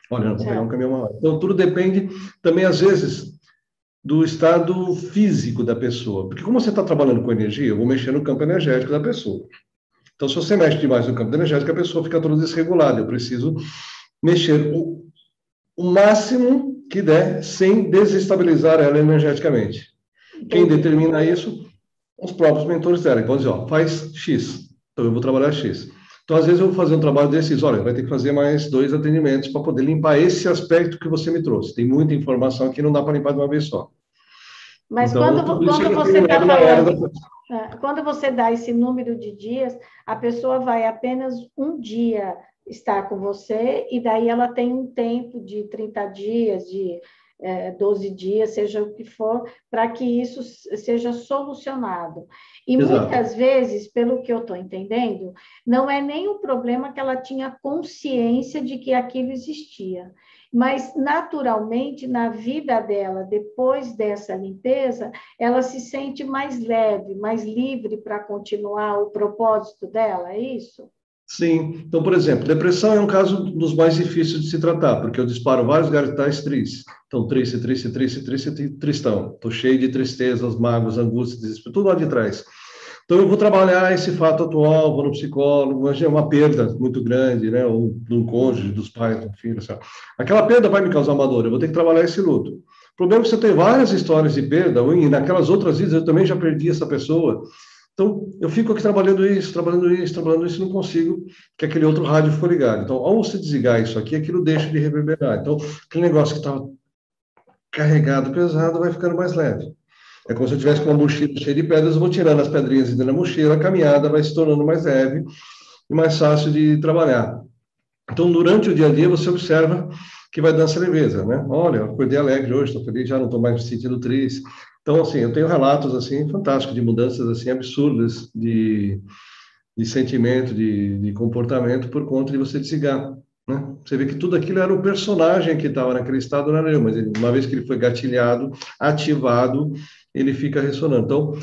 Olha, não vou pegar um caminhão maior. Então, tudo depende também, às vezes, do estado físico da pessoa. Porque como você está trabalhando com energia, eu vou mexer no campo energético da pessoa. Então, se você mexe demais no campo energético, a pessoa fica toda desregulada. Eu preciso mexer o, o máximo que der sem desestabilizar ela energeticamente. Quem determina isso? Os próprios mentores dela. Então, dizer, ó, faz X. Então, eu vou trabalhar X. Então, às vezes, eu vou fazer um trabalho desses, olha, vai ter que fazer mais dois atendimentos para poder limpar esse aspecto que você me trouxe. Tem muita informação aqui, não dá para limpar de uma vez só. Mas então, quando, quando você está falando... É, quando você dá esse número de dias, a pessoa vai apenas um dia estar com você, e daí ela tem um tempo de 30 dias, de é, 12 dias, seja o que for, para que isso seja solucionado. E Exato. muitas vezes, pelo que eu estou entendendo, não é nem o problema que ela tinha consciência de que aquilo existia mas naturalmente na vida dela, depois dessa limpeza, ela se sente mais leve, mais livre para continuar o propósito dela, é isso? Sim. Então, por exemplo, depressão é um caso dos mais difíceis de se tratar, porque eu disparo vários garitais tristes. Então, triste, triste, triste, triste, tristão. Estou cheio de tristezas, mágoas, angústias, desespero, tudo lá de trás. Então, eu vou trabalhar esse fato atual, vou no psicólogo, é uma perda muito grande, né? Ou de um cônjuge, dos pais, do filho, sabe? Aquela perda vai me causar uma dor, eu vou ter que trabalhar esse luto. O problema é que você tem várias histórias de perda, e naquelas outras vidas eu também já perdi essa pessoa. Então, eu fico aqui trabalhando isso, trabalhando isso, trabalhando isso, não consigo que aquele outro rádio for ligado. Então, ao você desligar isso aqui, aquilo deixa de reverberar. Então, aquele negócio que estava carregado, pesado, vai ficando mais leve. É como se eu tivesse com uma mochila cheia de pedras, eu vou tirando as pedrinhas dentro da mochila, a caminhada vai se tornando mais leve e mais fácil de trabalhar. Então, durante o dia a dia, você observa que vai dando essa leveza, né? Olha, eu acordei alegre hoje, estou feliz, já não estou mais me sentindo triste. Então, assim, eu tenho relatos, assim, fantásticos de mudanças, assim, absurdas de, de sentimento, de, de comportamento por conta de você desligar, né? Você vê que tudo aquilo era o personagem que estava naquele estado, não era eu, mas uma vez que ele foi gatilhado, ativado, ele fica ressonando. Então,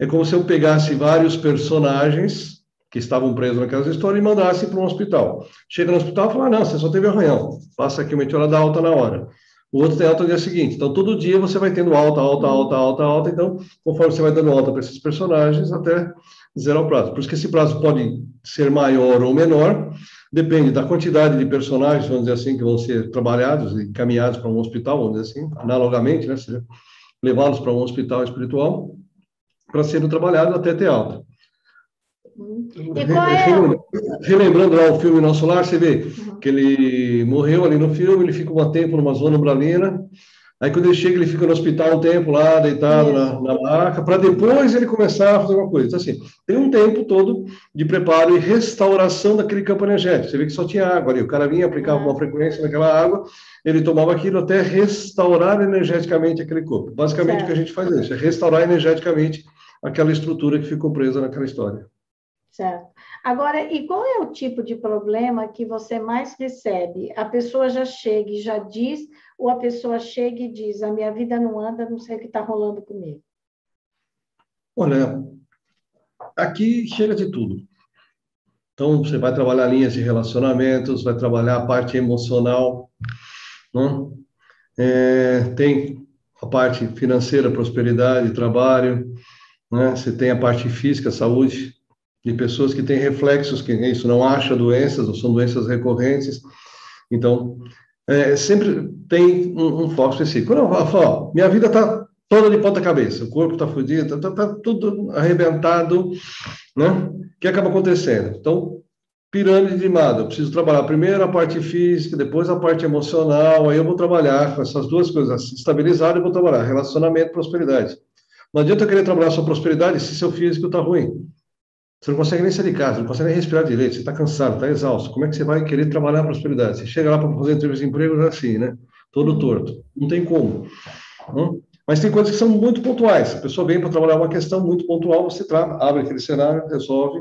é como se eu pegasse vários personagens que estavam presos naquelas histórias e mandasse para um hospital. Chega no hospital e fala, ah, não, você só teve arranhão, passa aqui uma meteora da alta na hora. O outro tem alta no dia seguinte. Então, todo dia você vai tendo alta, alta, alta, alta, alta. Então, conforme você vai dando alta para esses personagens, até zerar o prazo. Por isso que esse prazo pode ser maior ou menor, depende da quantidade de personagens, vamos dizer assim, que vão ser trabalhados e encaminhados para um hospital, vamos dizer assim, analogamente, né? Levá-los para um hospital espiritual para serem trabalhados até ter alta. É... Relembrando lá o filme Nosso Lar, você vê uhum. que ele morreu ali no filme, ele fica um tempo numa zona umbralina, aí quando ele chega, ele fica no hospital um tempo lá, deitado na, na maca, para depois ele começar a fazer uma coisa. Então, assim, tem um tempo todo de preparo e restauração daquele campo energético. Você vê que só tinha água ali, o cara vinha, aplicava uhum. uma frequência naquela água, ele tomava aquilo até restaurar energeticamente aquele corpo. Basicamente, certo. o que a gente faz é isso, é restaurar energeticamente aquela estrutura que ficou presa naquela história. Certo. Agora, e qual é o tipo de problema que você mais recebe? A pessoa já chega e já diz, ou a pessoa chega e diz: a minha vida não anda, não sei o que está rolando comigo? Olha, aqui chega de tudo. Então, você vai trabalhar linhas de relacionamentos, vai trabalhar a parte emocional, não? É, tem a parte financeira, prosperidade, trabalho, né? Você tem a parte física, saúde, de pessoas que têm reflexos, que isso não acha doenças, ou são doenças recorrentes. Então, é, sempre tem um, um, foco específico. Quando eu falo, minha vida está toda de ponta cabeça, o corpo está fodido, está tá, tá tudo arrebentado, né? O que acaba acontecendo? Então, pirâmide de Mado, eu preciso trabalhar primeiro a parte física, depois a parte emocional, aí eu vou trabalhar com essas duas coisas estabilizar eu vou trabalhar relacionamento e prosperidade. Não adianta eu querer trabalhar sua prosperidade se seu físico está ruim. Você não consegue nem sair de casa, não consegue nem respirar direito, você está cansado, está exausto. Como é que você vai querer trabalhar a prosperidade? Você chega lá para fazer entrevista de emprego, é assim, né? Todo torto. Não tem como. Hum? Mas tem coisas que são muito pontuais. A pessoa vem para trabalhar uma questão muito pontual, você tra abre aquele cenário, resolve.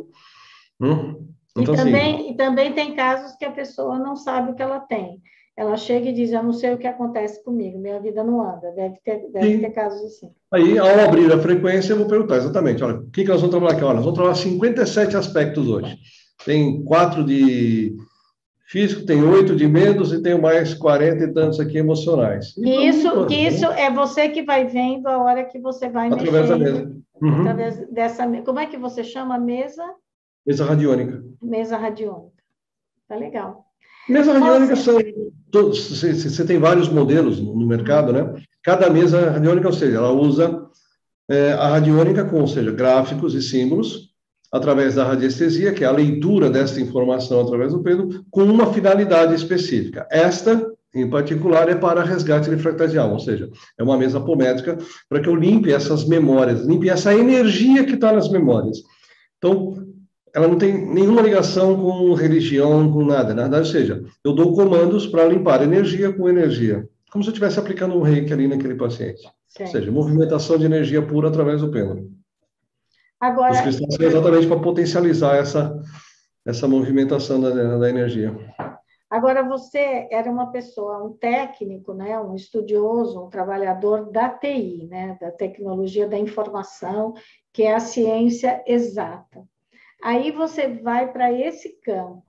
Hum? Então, e, assim, também, assim, e também tem casos que a pessoa não sabe o que ela tem. Ela chega e diz, eu não sei o que acontece comigo, minha vida não anda. Deve ter, deve ter casos assim. Aí, ao abrir a frequência, eu vou perguntar exatamente, olha, o que, que nós vamos trabalhar aqui? Olha, nós vamos trabalhar 57 aspectos hoje. Tem quatro de físico, tem oito de medos e tem mais 40 e tantos aqui emocionais. E isso, que isso é você que vai vendo a hora que você vai através mexendo. Da mesa. Uhum. Através dessa Como é que você chama a mesa? Mesa radiônica. Mesa radiônica. Tá legal. Mesa radiônica são. Você tem vários modelos no mercado, né? Cada mesa radiônica, ou seja, ela usa é, a radiônica com, ou seja, gráficos e símbolos, através da radiestesia, que é a leitura dessa informação através do pêndulo, com uma finalidade específica. Esta, em particular, é para resgate alma, ou seja, é uma mesa apométrica para que eu limpe essas memórias, limpe essa energia que está nas memórias. Então, ela não tem nenhuma ligação com religião, com nada, nada. Ou seja, eu dou comandos para limpar energia com energia, como se eu estivesse aplicando um reiki ali naquele paciente. Sim. Ou seja, movimentação de energia pura através do pêndulo. Agora, Os cristais são exatamente para potencializar essa, essa movimentação da, da energia. Agora, você era uma pessoa, um técnico, né, um estudioso, um trabalhador da TI, né, da tecnologia da informação, que é a ciência exata. Aí você vai para esse campo.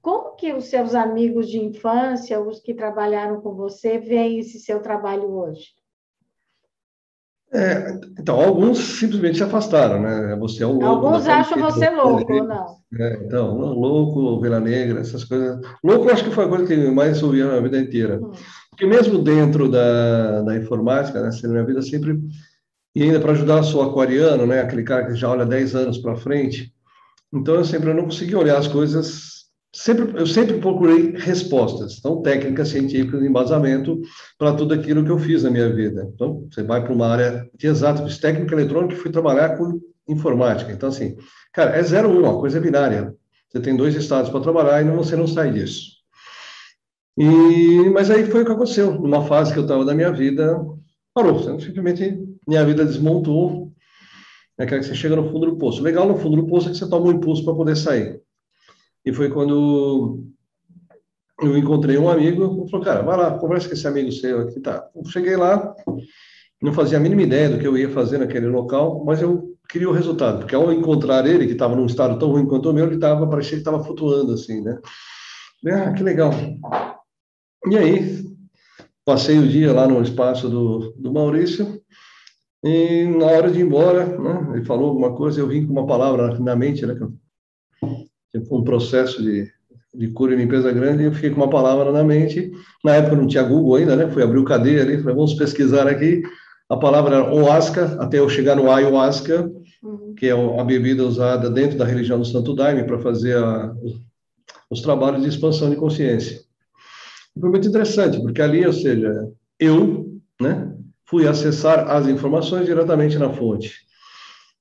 Como que os seus amigos de infância, os que trabalharam com você, veem esse seu trabalho hoje? É, então, alguns simplesmente se afastaram, né? Você é um louco. Alguns acham você louco, ou não? É, então, louco, ovelha negra, essas coisas. Louco, acho que foi a coisa que mais ouvi na vida inteira. Hum. Porque mesmo dentro da, da informática, né, na minha vida sempre... E ainda para ajudar, sou aquariano, né? Aquele cara que já olha 10 anos para frente. Então, eu sempre eu não consegui olhar as coisas. Sempre, eu sempre procurei respostas, então, técnicas científicas, embasamento para tudo aquilo que eu fiz na minha vida. Então, você vai para uma área de exato, fiz técnica eletrônica e fui trabalhar com informática. Então, assim, cara, é 0 1, uma coisa é binária. Você tem dois estados para trabalhar e você não sai disso. E, mas aí foi o que aconteceu. Numa fase que eu estava da minha vida, parou. Simplesmente minha vida desmontou é que você chega no fundo do poço. Legal no fundo do poço é que você toma um impulso para poder sair. E foi quando eu encontrei um amigo, falou, cara, vai lá, conversa com esse amigo seu aqui, tá. Eu cheguei lá, não fazia a mínima ideia do que eu ia fazer naquele local, mas eu queria o resultado, porque ao encontrar ele, que estava num estado tão ruim quanto o meu, ele tava, parecia que estava flutuando assim, né? Ah, que legal. E aí, passei o dia lá no espaço do, do Maurício, e na hora de ir embora, né, ele falou alguma coisa, eu vim com uma palavra na mente, né, foi um processo de, de cura uma empresa grande, e eu fiquei com uma palavra na mente. Na época não tinha Google ainda, né? Fui abrir o cadeia ali, falei, vamos pesquisar aqui. A palavra era Oasca, até eu chegar no Ayahuasca, uhum. que é a bebida usada dentro da religião do Santo Daime para fazer a, os trabalhos de expansão de consciência. Foi muito interessante, porque ali, ou seja, eu, né, fui acessar as informações diretamente na fonte.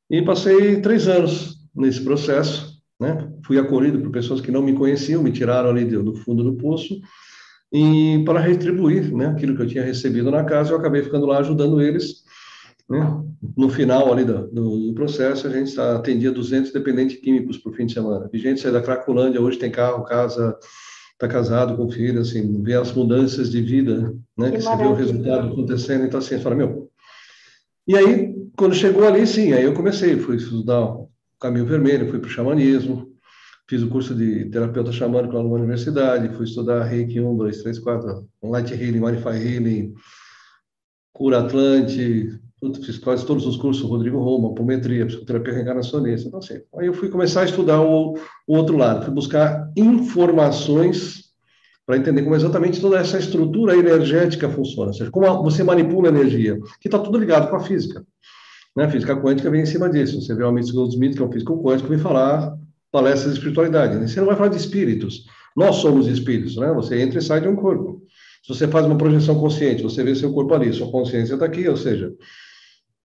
E passei três anos nesse processo, né? Fui acolhido por pessoas que não me conheciam, me tiraram ali do fundo do poço, e para retribuir né, aquilo que eu tinha recebido na casa, eu acabei ficando lá ajudando eles. Né? No final ali do, do, processo, a gente atendia 200 dependentes químicos por fim de semana. A gente sai da Cracolândia, hoje tem carro, casa, está casado com filho, assim, vê as mudanças de vida, né? Que, que você vê o resultado acontecendo, então assim, você fala, meu. E aí, quando chegou ali, sim, aí eu comecei, fui estudar o caminho vermelho, fui para o xamanismo, fiz o curso de terapeuta xamânico lá numa universidade, fui estudar Reiki 1, 2, 3, 4, Light Healing, Manify Healing, Cura Atlante, fiz quase todos os cursos, Rodrigo Roma, apometria, psicoterapia reencarnacionista. Então, assim, aí eu fui começar a estudar o, o outro lado, fui buscar informações para entender como exatamente toda essa estrutura energética funciona, ou seja, como você manipula a energia, que está tudo ligado com a física. Né? A física quântica vem em cima disso. Você vê o Amish Goldsmith, que é um físico quântico, vem falar palestras de espiritualidade. Você não vai falar de espíritos. Nós somos espíritos, né? Você entra e sai de um corpo. Se você faz uma projeção consciente, você vê seu corpo ali, sua consciência está aqui, ou seja,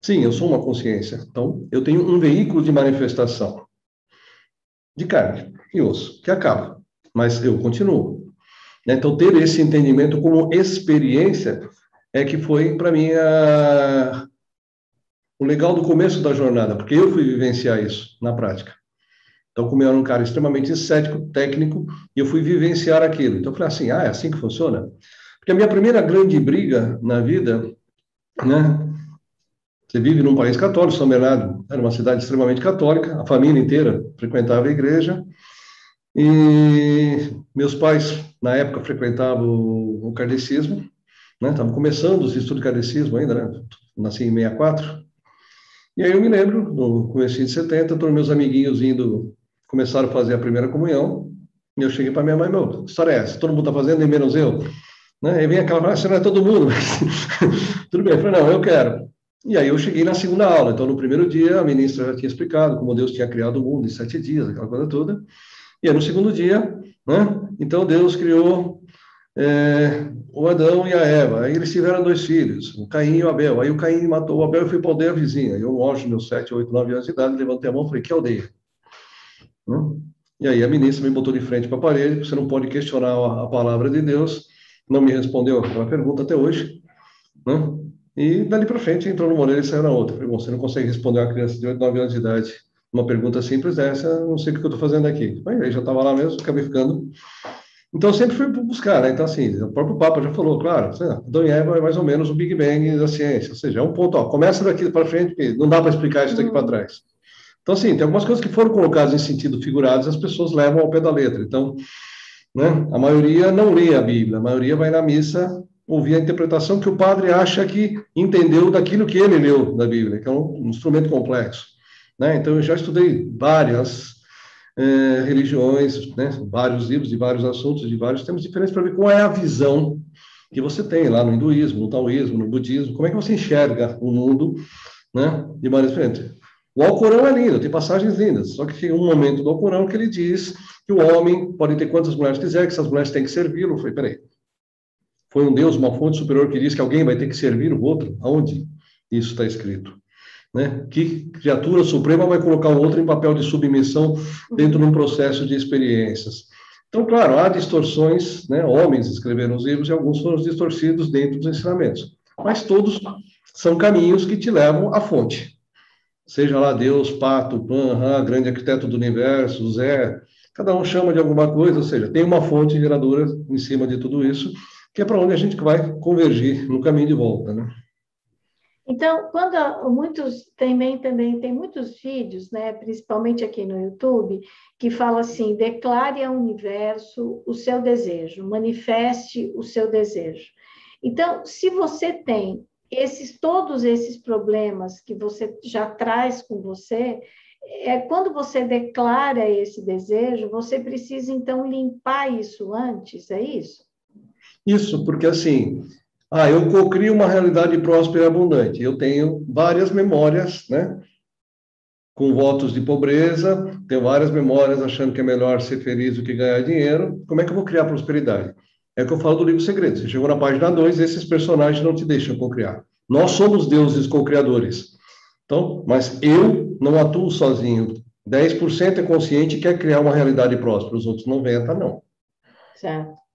sim, eu sou uma consciência. Então, eu tenho um veículo de manifestação de carne e osso, que acaba, mas eu continuo. Né? Então, ter esse entendimento como experiência é que foi, para mim, a... o legal do começo da jornada, porque eu fui vivenciar isso na prática. Então, como eu era um cara extremamente cético, técnico, eu fui vivenciar aquilo. Então, eu falei assim, ah, é assim que funciona? Porque a minha primeira grande briga na vida, né? Você vive num país católico, São Bernardo era uma cidade extremamente católica, a família inteira frequentava a igreja, e meus pais, na época, frequentavam o, kardecismo, né? Estavam começando os estudos de kardecismo ainda, né? Nasci em 64. E aí eu me lembro, no começo de 70, todos meus amiguinhos indo, começaram a fazer a primeira comunhão, e eu cheguei para minha mãe, meu, que história é essa? Todo mundo está fazendo, nem menos eu. Né? E vem aquela ah, não é todo mundo, tudo bem. Eu falei, não, eu quero. E aí eu cheguei na segunda aula. Então, no primeiro dia, a ministra já tinha explicado como Deus tinha criado o mundo em sete dias, aquela coisa toda. E aí, no segundo dia, né? Então, Deus criou é, o Adão e a Eva. Aí eles tiveram dois filhos, o Caim e o Abel. Aí o Caim matou o Abel e foi para a aldeia vizinha. Eu, anjo, meus sete, oito, nove anos de idade, levantei a mão e falei, que aldeia? Né? E aí a ministra me botou de frente para a parede, você não pode questionar a, a palavra de Deus. Não me respondeu a pergunta até hoje. Né? E dali para frente entrou numa orelha e saiu na outra. Falei, bom, você não consegue responder uma criança de 8, 9 anos de idade uma pergunta simples dessa, não sei o que eu estou fazendo aqui. Mas aí já estava lá mesmo, acabei ficando. Então, sempre fui buscar, né? Então, assim, o próprio Papa já falou, claro, Adão e Eva é mais ou menos o Big Bang da ciência, ou seja, é um ponto, ó, começa daqui para frente, porque não dá para explicar isso daqui para uhum. trás. Então, assim, tem algumas coisas que foram colocadas em sentido figurado, as pessoas levam ao pé da letra. Então, né, a maioria não lê a Bíblia, a maioria vai na missa ouvir a interpretação que o padre acha que entendeu daquilo que ele leu da Bíblia, que é um instrumento complexo. Né? Então, eu já estudei várias eh, religiões, né? vários livros de vários assuntos, de vários temas diferentes, para ver qual é a visão que você tem lá no hinduísmo, no taoísmo, no budismo, como é que você enxerga o mundo né? de maneira diferente. O Alcorão é lindo, tem passagens lindas, só que tem um momento do Alcorão que ele diz que o homem pode ter quantas mulheres quiser, que essas mulheres têm que servi-lo. Falei, peraí, foi um Deus, uma fonte superior que diz que alguém vai ter que servir o outro? Aonde isso está escrito? Né? Que criatura suprema vai colocar o outro em papel de submissão dentro de um processo de experiências? Então, claro, há distorções, né? homens escreveram os livros e alguns foram distorcidos dentro dos ensinamentos, mas todos são caminhos que te levam à fonte. Seja lá Deus, Pato, Pan, Han, grande arquiteto do universo, Zé, cada um chama de alguma coisa, ou seja, tem uma fonte geradora em cima de tudo isso, que é para onde a gente vai convergir no caminho de volta, né? Então, quando muitos também também tem muitos vídeos, né, principalmente aqui no YouTube, que falam assim: declare ao universo o seu desejo, manifeste o seu desejo. Então, se você tem esses todos esses problemas que você já traz com você, é quando você declara esse desejo, você precisa então limpar isso antes, é isso? Isso, porque assim, ah, eu cocrio uma realidade próspera e abundante. Eu tenho várias memórias, né? Com votos de pobreza, tenho várias memórias achando que é melhor ser feliz do que ganhar dinheiro. Como é que eu vou criar prosperidade? É o que eu falo do livro Segredos. Você chegou na página 2, esses personagens não te deixam cocriar. Nós somos deuses co-criadores. Então, mas eu não atuo sozinho. 10% é consciente e quer criar uma realidade próspera, os outros 90% não. Certo.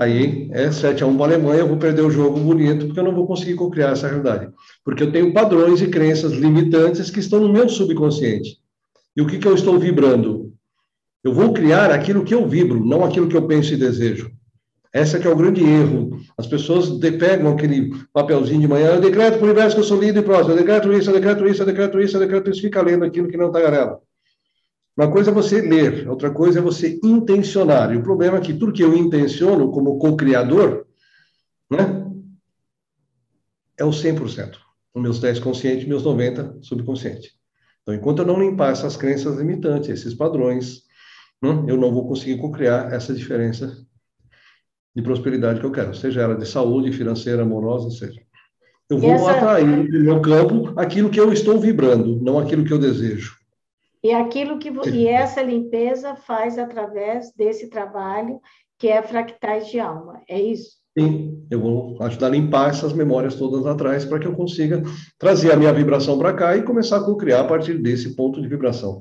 Aí é 7 a 1 para a Alemanha, eu vou perder o jogo bonito, porque eu não vou conseguir co-criar essa realidade. Porque eu tenho padrões e crenças limitantes que estão no meu subconsciente. E o que, que eu estou vibrando? Eu vou criar aquilo que eu vibro, não aquilo que eu penso e desejo. Essa que é o grande erro. As pessoas pegam aquele papelzinho de manhã, eu decreto para o universo que eu sou lindo e próximo, eu decreto isso, eu decreto isso, eu decreto isso, eu decreto isso, fica lendo aquilo que não está garela. Uma coisa é você ler, outra coisa é você intencionar. E o problema é que tudo que eu intenciono como co-criador, né, é o 100%. Os meus 10 conscientes, meus 90 subconsciente. Então, enquanto eu não limpar essas crenças limitantes, esses padrões, hum, eu não vou conseguir criar essa diferença de prosperidade que eu quero, seja ela de saúde, financeira, amorosa, seja. Eu vou essa... atrair no meu campo aquilo que eu estou vibrando, não aquilo que eu desejo. E aquilo que e essa limpeza faz através desse trabalho que é fractais de alma, é isso? Sim, eu vou ajudar a limpar essas memórias todas atrás para que eu consiga trazer a minha vibração para cá e começar a co-criar a partir desse ponto de vibração.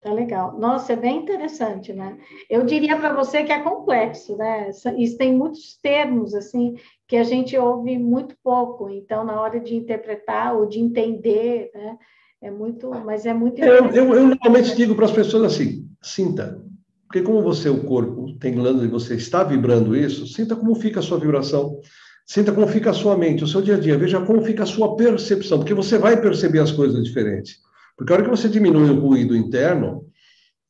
Tá legal. Nossa, é bem interessante, né? Eu diria para você que é complexo, né? Isso tem muitos termos, assim, que a gente ouve muito pouco. Então, na hora de interpretar ou de entender, né? É muito, mas é muito eu, eu, eu normalmente digo para as pessoas assim, sinta, porque como você, o corpo, tem glândula e você está vibrando isso, sinta como fica a sua vibração, sinta como fica a sua mente, o seu dia a dia, veja como fica a sua percepção, porque você vai perceber as coisas diferentes. Porque a hora que você diminui o ruído interno,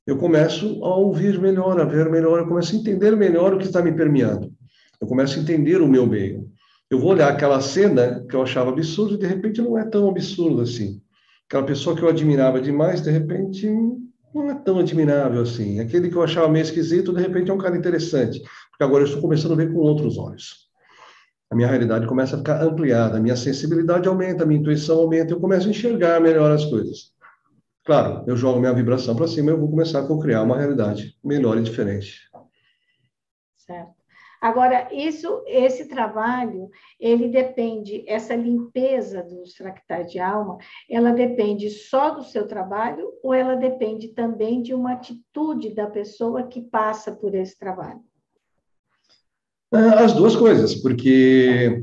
eu começo a ouvir melhor, a ver melhor, eu começo a entender melhor o que está me permeando. Eu começo a entender o meu meio. Eu vou olhar aquela cena que eu achava absurda e de repente não é tão absurdo assim. Aquela pessoa que eu admirava demais, de repente não é tão admirável assim. Aquele que eu achava meio esquisito, de repente é um cara interessante, porque agora eu estou começando a ver com outros olhos. A minha realidade começa a ficar ampliada, a minha sensibilidade aumenta, a minha intuição aumenta, eu começo a enxergar melhor as coisas. Claro, eu jogo minha vibração para cima, eu vou começar a criar uma realidade melhor e diferente. Certo. Agora, isso, esse trabalho, ele depende, essa limpeza dos fractais de alma, ela depende só do seu trabalho ou ela depende também de uma atitude da pessoa que passa por esse trabalho? As duas coisas, porque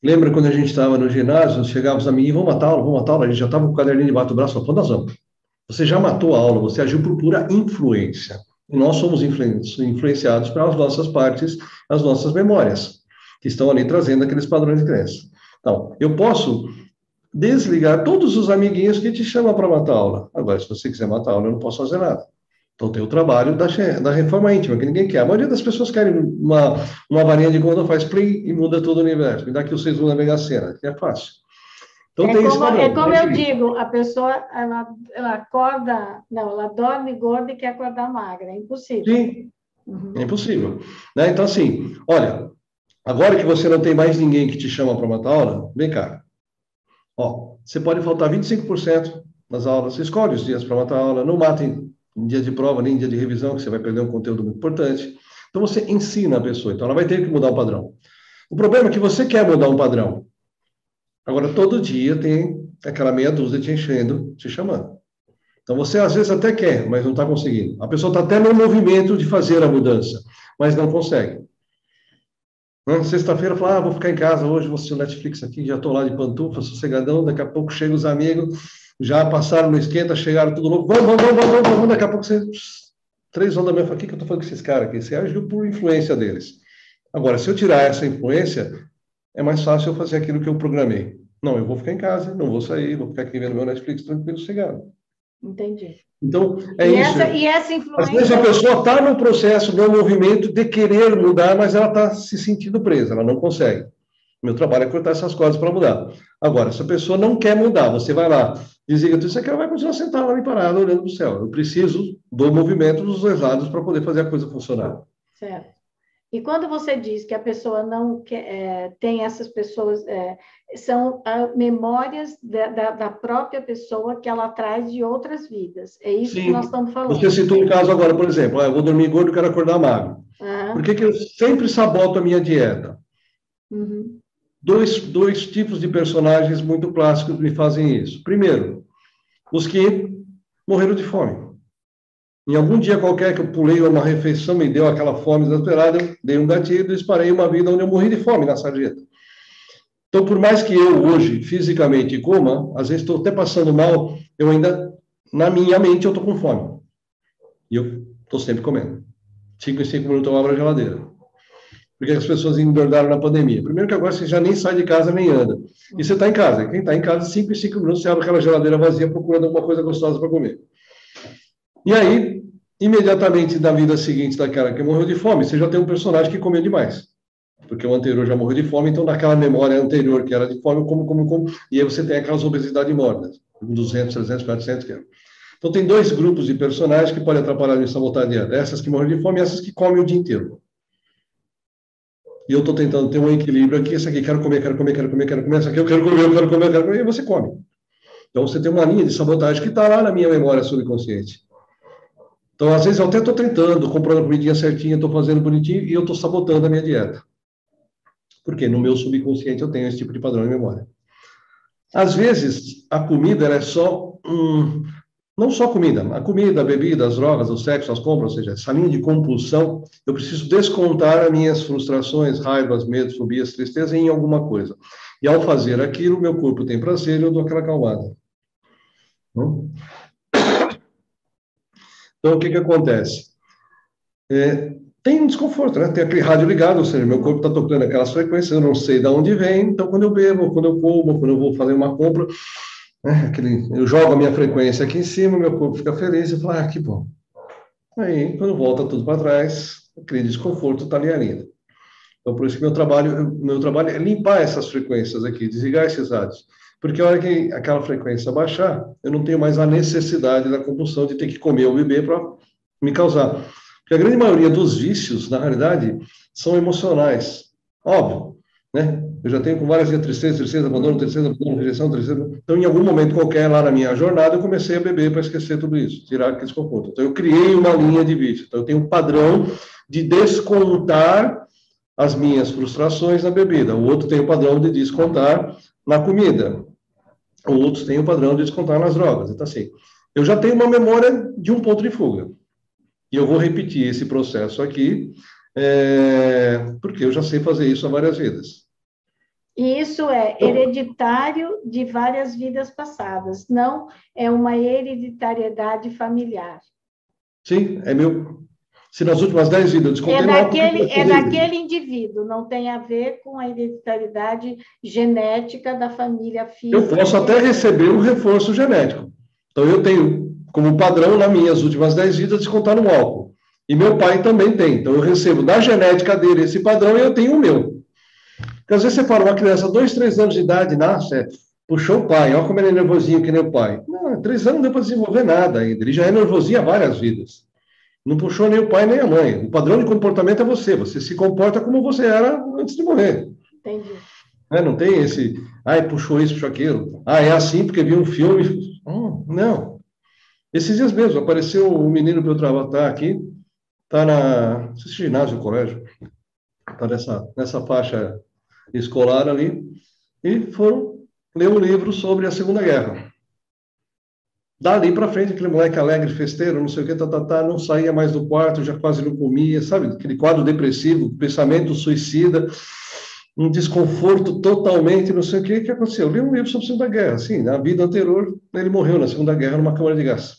lembra quando a gente estava no ginásio, chegávamos a mim, vamos matar aula, vamos matar aula, a gente já estava com o caderninho debaixo do braço, falou, nós vamos. Você já matou a aula, você agiu por pura influência nós somos influenciados pelas nossas partes, as nossas memórias, que estão ali trazendo aqueles padrões de crença. Então, eu posso desligar todos os amiguinhos que te chamam para matar aula. Agora, se você quiser matar aula, eu não posso fazer nada. Então, tem o trabalho da, da reforma íntima, que ninguém quer. A maioria das pessoas querem uma, uma varinha de conta, faz play e muda todo o universo. Me dá aqui os seis da Mega Sena, que é fácil. Então, é, como, é como eu digo, a pessoa ela, ela acorda, não, ela dorme gorda e quer acordar magra, é impossível. Sim, uhum. é impossível. Né? Então, assim, olha, agora que você não tem mais ninguém que te chama para matar aula, vem cá. Ó, você pode faltar 25% nas aulas, você escolhe os dias para matar aula, não matem em dia de prova, nem em dia de revisão, que você vai perder um conteúdo muito importante. Então, você ensina a pessoa, então ela vai ter que mudar o padrão. O problema é que você quer mudar um padrão, Agora, todo dia tem aquela meia dúzia te enchendo, te chamando. Então, você às vezes até quer, mas não está conseguindo. A pessoa está até no movimento de fazer a mudança, mas não consegue. Né? Sexta-feira, fala, ah, vou ficar em casa hoje, vou assistir o Netflix aqui, já estou lá de pantufa, sossegadão, daqui a pouco chegam os amigos, já passaram no esquenta, chegaram tudo louco, vamos, vamos, vamos, vamos, vamos, daqui a pouco você... Três horas da manhã, o que, que eu estou falando com esses caras aqui? Você agiu por influência deles. Agora, se eu tirar essa influência, é mais fácil eu fazer aquilo que eu programei. Não, eu vou ficar em casa, não vou sair, vou ficar aqui vendo meu Netflix tranquilo, sossegado. Entendi. Então, é e isso. Essa, e essa influência... Às vezes a pessoa está no processo, no movimento de querer mudar, mas ela está se sentindo presa, ela não consegue. Meu trabalho é cortar essas coisas para mudar. Agora, se a pessoa não quer mudar, você vai lá, desliga tudo isso aqui, ela vai continuar sentada lá parada, olhando para o céu. Eu preciso do movimento dos dois lados para poder fazer a coisa funcionar. Certo. E quando você diz que a pessoa não quer, é, tem essas pessoas, é, são ah, memórias da, da, da, própria pessoa que ela traz de outras vidas. É isso Sim. que nós estamos falando. Você citou um caso agora, por exemplo, ah, eu vou dormir gordo e quero acordar magro. Uhum. Por que, que eu sempre saboto a minha dieta? Uhum. Dois, dois tipos de personagens muito clássicos me fazem isso. Primeiro, os que morreram de fome. Em algum dia qualquer que eu pulei uma refeição, me deu aquela fome desesperada, eu dei um gatilho e disparei uma vida onde eu morri de fome na sarjeta. Então, por mais que eu hoje fisicamente coma, às vezes estou até passando mal, eu ainda, na minha mente, eu estou com fome. E eu estou sempre comendo. Cinco em cinco minutos eu abro a geladeira. Porque as pessoas engordaram na pandemia. Primeiro que agora você já nem sai de casa nem anda. E você está em casa. Quem está em casa, cinco em cinco minutos, você abre aquela geladeira vazia procurando alguma coisa gostosa para comer. E aí, imediatamente na vida seguinte daquela que morreu de fome, você já tem um personagem que comeu demais. porque o anterior já morreu de fome, então naquela memória anterior que era de fome, como, como, como, e aí você tem aquelas obesidades mórbidas, 200, 300, 400 quilos. Então tem dois grupos de personagens que podem atrapalhar a sabotar a dieta, essas que morrem de fome e essas que comem o dia inteiro. E eu estou tentando ter um equilíbrio aqui, esse aqui quero comer, quero comer, quero comer, quero comer, essa aqui eu quero comer, eu quero comer, eu quero comer, e você come. Então você tem uma linha de sabotagem que está lá na minha memória subconsciente. Então, às vezes, eu até estou tentando, comprando a comidinha certinha, estou fazendo bonitinho, e eu estou sabotando a minha dieta. Porque no meu subconsciente eu tenho esse tipo de padrão de memória. Às vezes, a comida é só um, não só comida, a comida, a bebida, as drogas, o sexo, as compras, ou seja, essa linha de compulsão, eu preciso descontar as minhas frustrações, raivas, medos, fobias, tristeza em alguma coisa. E ao fazer aquilo, meu corpo tem prazer e eu dou aquela calmada. Então, o que que acontece? É, tem um desconforto, né? Tem aquele rádio ligado, ou seja, meu corpo está tocando aquelas frequências, eu não sei de onde vem, então quando eu bebo, quando eu como, quando eu vou fazer uma compra, né? Aquele, eu jogo a minha frequência aqui em cima, meu corpo fica feliz e fala, ah, que bom. Aí, quando volta tudo para trás, aquele desconforto está ali ainda. Então, por isso que meu trabalho, meu trabalho é limpar essas frequências aqui, desligar esses rádios. Porque a hora que aquela frequência baixar, eu não tenho mais a necessidade da compulsão de ter que comer ou beber para me causar. Porque a grande maioria dos vícios, na realidade, são emocionais. Óbvio, né? Eu já tenho com várias vezes tristeza, abandono, tristeza, abandono, rejeição, tristeza. Então, em algum momento qualquer lá na minha jornada, eu comecei a beber para esquecer tudo isso, tirar aquele desconforto. Então, eu criei uma linha de vício. Então, eu tenho um padrão de descontar as minhas frustrações na bebida. O outro tem o padrão de descontar na comida. O outro tem o padrão de descontar nas drogas. Então, assim, eu já tenho uma memória de um ponto de fuga. E eu vou repetir esse processo aqui, é, porque eu já sei fazer isso há várias vezes. E isso é hereditário de várias vidas passadas, não é uma hereditariedade familiar. Sim, é meu. Se nas últimas dez vidas eu descontei é daquele, é daquele indivíduo, não tem a ver com a hereditariedade genética da família física. Eu posso até receber um reforço genético. Então, eu tenho como padrão, nas minhas últimas dez vidas, descontar no álcool. E meu pai também tem. Então, eu recebo da genética dele esse padrão e eu tenho o meu. Porque às vezes você fala, uma criança, dois, três anos de idade, nasce, é, puxou o pai, olha como ele é nervosinho que nem o pai. Não, três anos não deu para desenvolver nada ainda. Ele já é nervosinho há várias vidas. Não puxou nem o pai nem a mãe. O padrão de comportamento é você. Você se comporta como você era antes de morrer. Entendi. É, não tem esse, ai, puxou isso, puxou aquilo. Ah, é assim porque viu um filme. Hum, não. Esses dias mesmo, apareceu um menino para eu trabalhar aqui, está na, não sei se ginásio, colégio, está nessa, nessa faixa escolar ali, e foram ler um livro sobre a Segunda Guerra. Dali para frente, aquele moleque alegre, festeiro, não sei o que, tá, tá, tá, não saía mais do quarto, já quase não comia, sabe? Aquele quadro depressivo, pensamento suicida, um desconforto totalmente, não sei o que, que aconteceu. Eu li um livro sobre a Segunda Guerra, assim, na vida anterior, ele morreu na Segunda Guerra numa câmara de gás.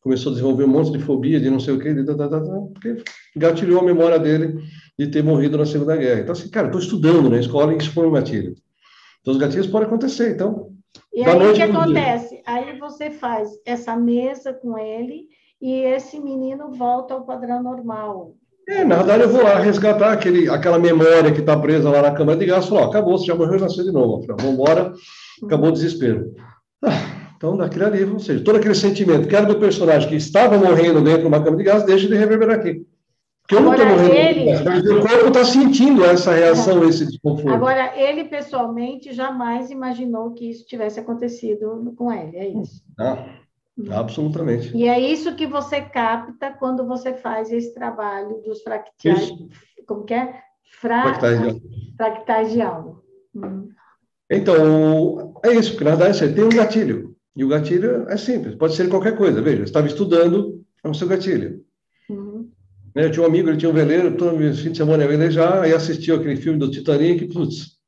Começou a desenvolver um monte de fobia, de não sei o que, de, tá, tá, tá, porque gatilhou a memória dele de ter morrido na Segunda Guerra. Então, assim, cara, estou estudando na escola e isso foi um gatilho. Então, os gatilhos podem acontecer, então... E aí, o que acontece? Dia. Aí você faz essa mesa com ele e esse menino volta ao padrão normal. É, na verdade, eu vou lá resgatar aquele, aquela memória que está presa lá na câmara de gás. Falar, acabou, você já morreu e nasceu de novo. Vamos embora, acabou o desespero. Ah, então, daquele ali, ou seja, todo aquele sentimento que era do personagem que estava morrendo dentro de uma câmara de gás, deixa de reverberar aqui. Porque eu não estou morrendo, ele... mas o corpo está sentindo essa reação, esse desconforto. Agora, ele pessoalmente jamais imaginou que isso tivesse acontecido com ele, é isso? Ah, absolutamente. E é isso que você capta quando você faz esse trabalho dos fractais, isso. como que é? Fra... Fractais de alma. Fractais de alma. Hum. Então, é isso, porque na verdade você tem um gatilho. E o gatilho é simples, pode ser qualquer coisa. Veja, estava estudando, é o seu gatilho. Né, eu tinha um amigo, ele tinha um veleiro, todo fim de semana ia velejar, e assistiu aquele filme do Titanic, putz,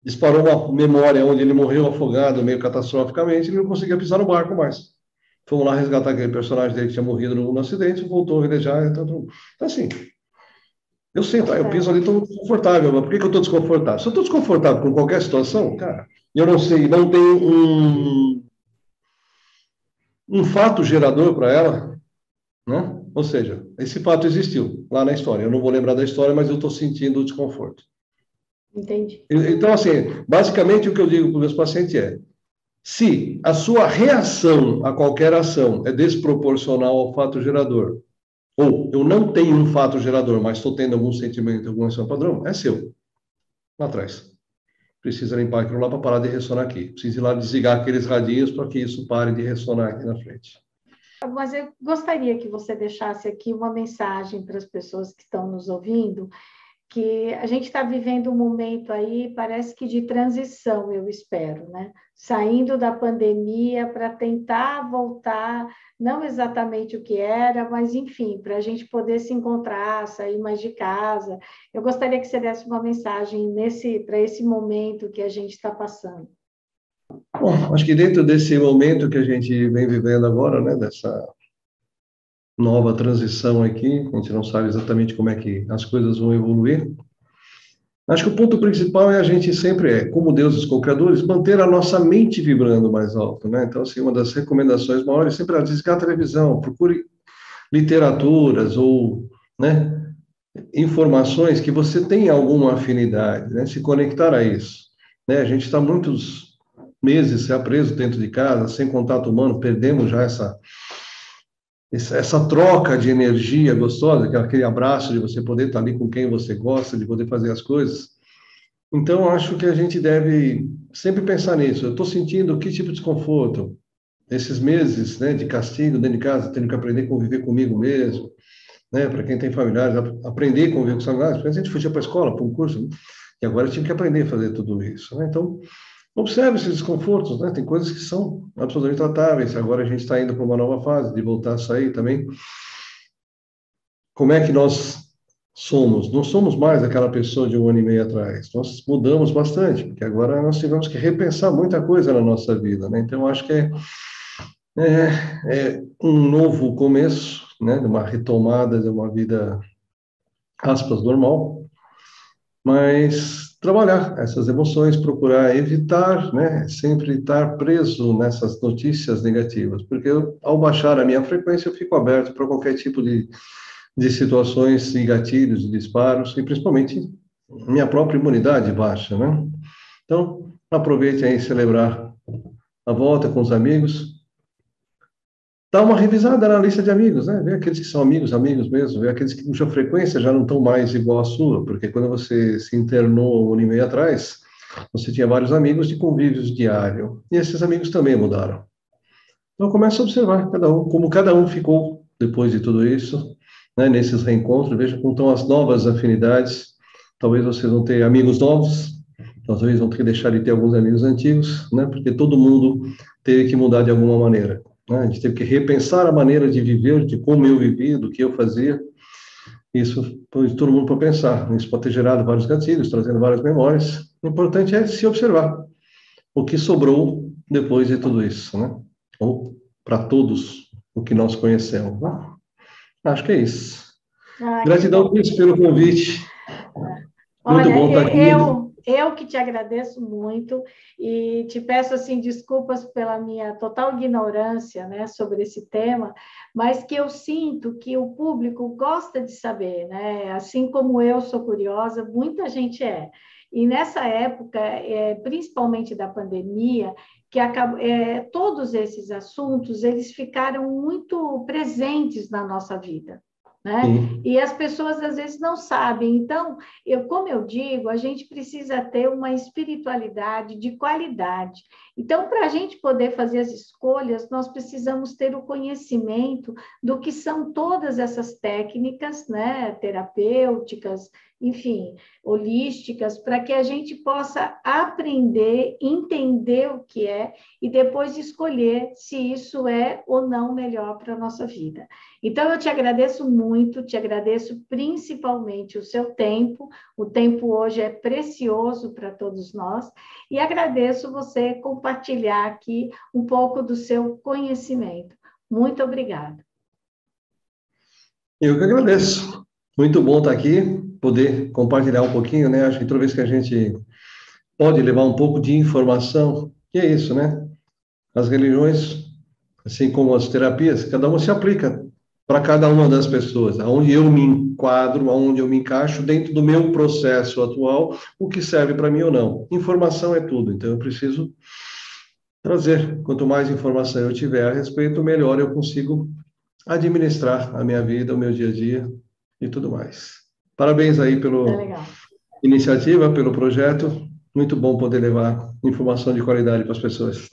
disparou uma memória onde ele morreu afogado meio catastroficamente, ele não conseguia pisar no barco mais. Fomos lá resgatar aquele personagem dele que tinha morrido no, no acidente, voltou a velejar. Então, então assim, eu sinto, eu piso ali, estou desconfortável, mas por que, que eu estou desconfortável? Se eu estou desconfortável com qualquer situação, cara, eu não sei, não tem um, um fato gerador para ela, né? Ou seja, esse fato existiu lá na história. Eu não vou lembrar da história, mas eu estou sentindo o desconforto. Entendi. Então, assim, basicamente o que eu digo para os meus pacientes é: se a sua reação a qualquer ação é desproporcional ao fato gerador, ou eu não tenho um fato gerador, mas estou tendo algum sentimento, alguma ação padrão, é seu. Lá atrás. Precisa limpar aquilo lá para parar de ressonar aqui. Precisa ir lá desligar aqueles radinhos para que isso pare de ressonar aqui na frente. Mas eu gostaria que você deixasse aqui uma mensagem para as pessoas que estão nos ouvindo que a gente está vivendo um momento aí, parece que de transição, eu espero, né? Saindo da pandemia para tentar voltar, não exatamente o que era, mas enfim, para a gente poder se encontrar, sair mais de casa. Eu gostaria que você desse uma mensagem nesse para esse momento que a gente está passando. Bom, acho que dentro desse momento que a gente vem vivendo agora, né, dessa nova transição aqui, a gente não sabe exatamente como é que as coisas vão evoluir. Acho que o ponto principal é a gente sempre é, como deuses co-criadores, manter a nossa mente vibrando mais alto, né? Então, assim, uma das recomendações maiores sempre é desligar a televisão, procure literaturas ou, né, informações que você tenha alguma afinidade, né? Se conectar a isso, né? A gente está muitos meses preso dentro de casa, sem contato humano, perdemos já essa essa troca de energia gostosa, é aquele abraço de você poder estar ali com quem você gosta, de poder fazer as coisas. Então, acho que a gente deve sempre pensar nisso. Eu estou sentindo que tipo de desconforto? Esses meses né, de castigo dentro de casa, tendo que aprender a conviver comigo mesmo, né, para quem tem familiares, aprender a conviver com os familiares, a gente fugia para a escola, para um curso, né, e agora tinha que aprender a fazer tudo isso. Né? Então, Observe esses desconfortos, né? Tem coisas que são absolutamente tratáveis. Agora a gente está indo para uma nova fase de voltar a sair também. Como é que nós somos? Não somos mais aquela pessoa de um ano e meio atrás. Nós mudamos bastante, porque agora nós tivemos que repensar muita coisa na nossa vida, né? Então acho que é, é, é um novo começo, né? De uma retomada de uma vida aspas normal, mas trabalhar essas emoções, procurar evitar, né, sempre estar preso nessas notícias negativas, porque eu, ao baixar a minha frequência, eu fico aberto para qualquer tipo de, de situações de gatilhos, disparos, e principalmente minha própria imunidade baixa, né? Então, aproveite aí celebrar a volta com os amigos, dá uma revisada na lista de amigos, né? Vê aqueles que são amigos, amigos mesmo, vê aqueles que cuja frequência já não estão mais igual à sua, porque quando você se internou um ano e meio atrás, você tinha vários amigos de convívios diário, e esses amigos também mudaram. Então comece a observar cada um, como cada um ficou depois de tudo isso, né, nesses reencontros, veja como estão as novas afinidades, talvez vocês vão ter amigos novos, talvez vão ter que deixar de ter alguns amigos antigos, né, porque todo mundo teve que mudar de alguma maneira. Né? A gente teve que repensar a maneira de viver, de como eu vivia, do que eu fazia. Isso pôs todo mundo para pensar. Isso pode ter gerado vários gatilhos, trazendo várias memórias. O importante é se observar o que sobrou depois de tudo isso, né? Ou para todos o que nós conhecemos. Né? Acho que é isso. Ai, Gratidão pelo convite. Muito Olha, bom estar aqui. Eu, eu que te agradeço muito e te peço assim desculpas pela minha total ignorância, né, sobre esse tema, mas que eu sinto que o público gosta de saber, né? Assim como eu sou curiosa, muita gente é. E nessa época, é, principalmente da pandemia, que acabou, é, todos esses assuntos eles ficaram muito presentes na nossa vida. Né? E as pessoas às vezes não sabem. Então, eu, como eu digo, a gente precisa ter uma espiritualidade de qualidade. Então, para a gente poder fazer as escolhas, nós precisamos ter o conhecimento do que são todas essas técnicas, né, terapêuticas, enfim, holísticas, para que a gente possa aprender, entender o que é e depois escolher se isso é ou não melhor para a nossa vida. Então, eu te agradeço muito, te agradeço principalmente o seu tempo, o tempo hoje é precioso para todos nós, e agradeço você compartilhar aqui um pouco do seu conhecimento. Muito obrigada. Eu que agradeço. Muito bom estar aqui poder compartilhar um pouquinho, né? Acho que toda vez que a gente pode levar um pouco de informação, que é isso, né? As religiões, assim como as terapias, cada uma se aplica para cada uma das pessoas, aonde eu me enquadro, aonde eu me encaixo dentro do meu processo atual, o que serve para mim ou não. Informação é tudo, então eu preciso trazer. Quanto mais informação eu tiver a respeito, melhor eu consigo administrar a minha vida, o meu dia a dia e tudo mais. Parabéns aí pela é iniciativa, pelo projeto. Muito bom poder levar informação de qualidade para as pessoas.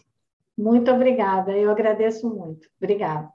Muito obrigada, eu agradeço muito. Obrigada.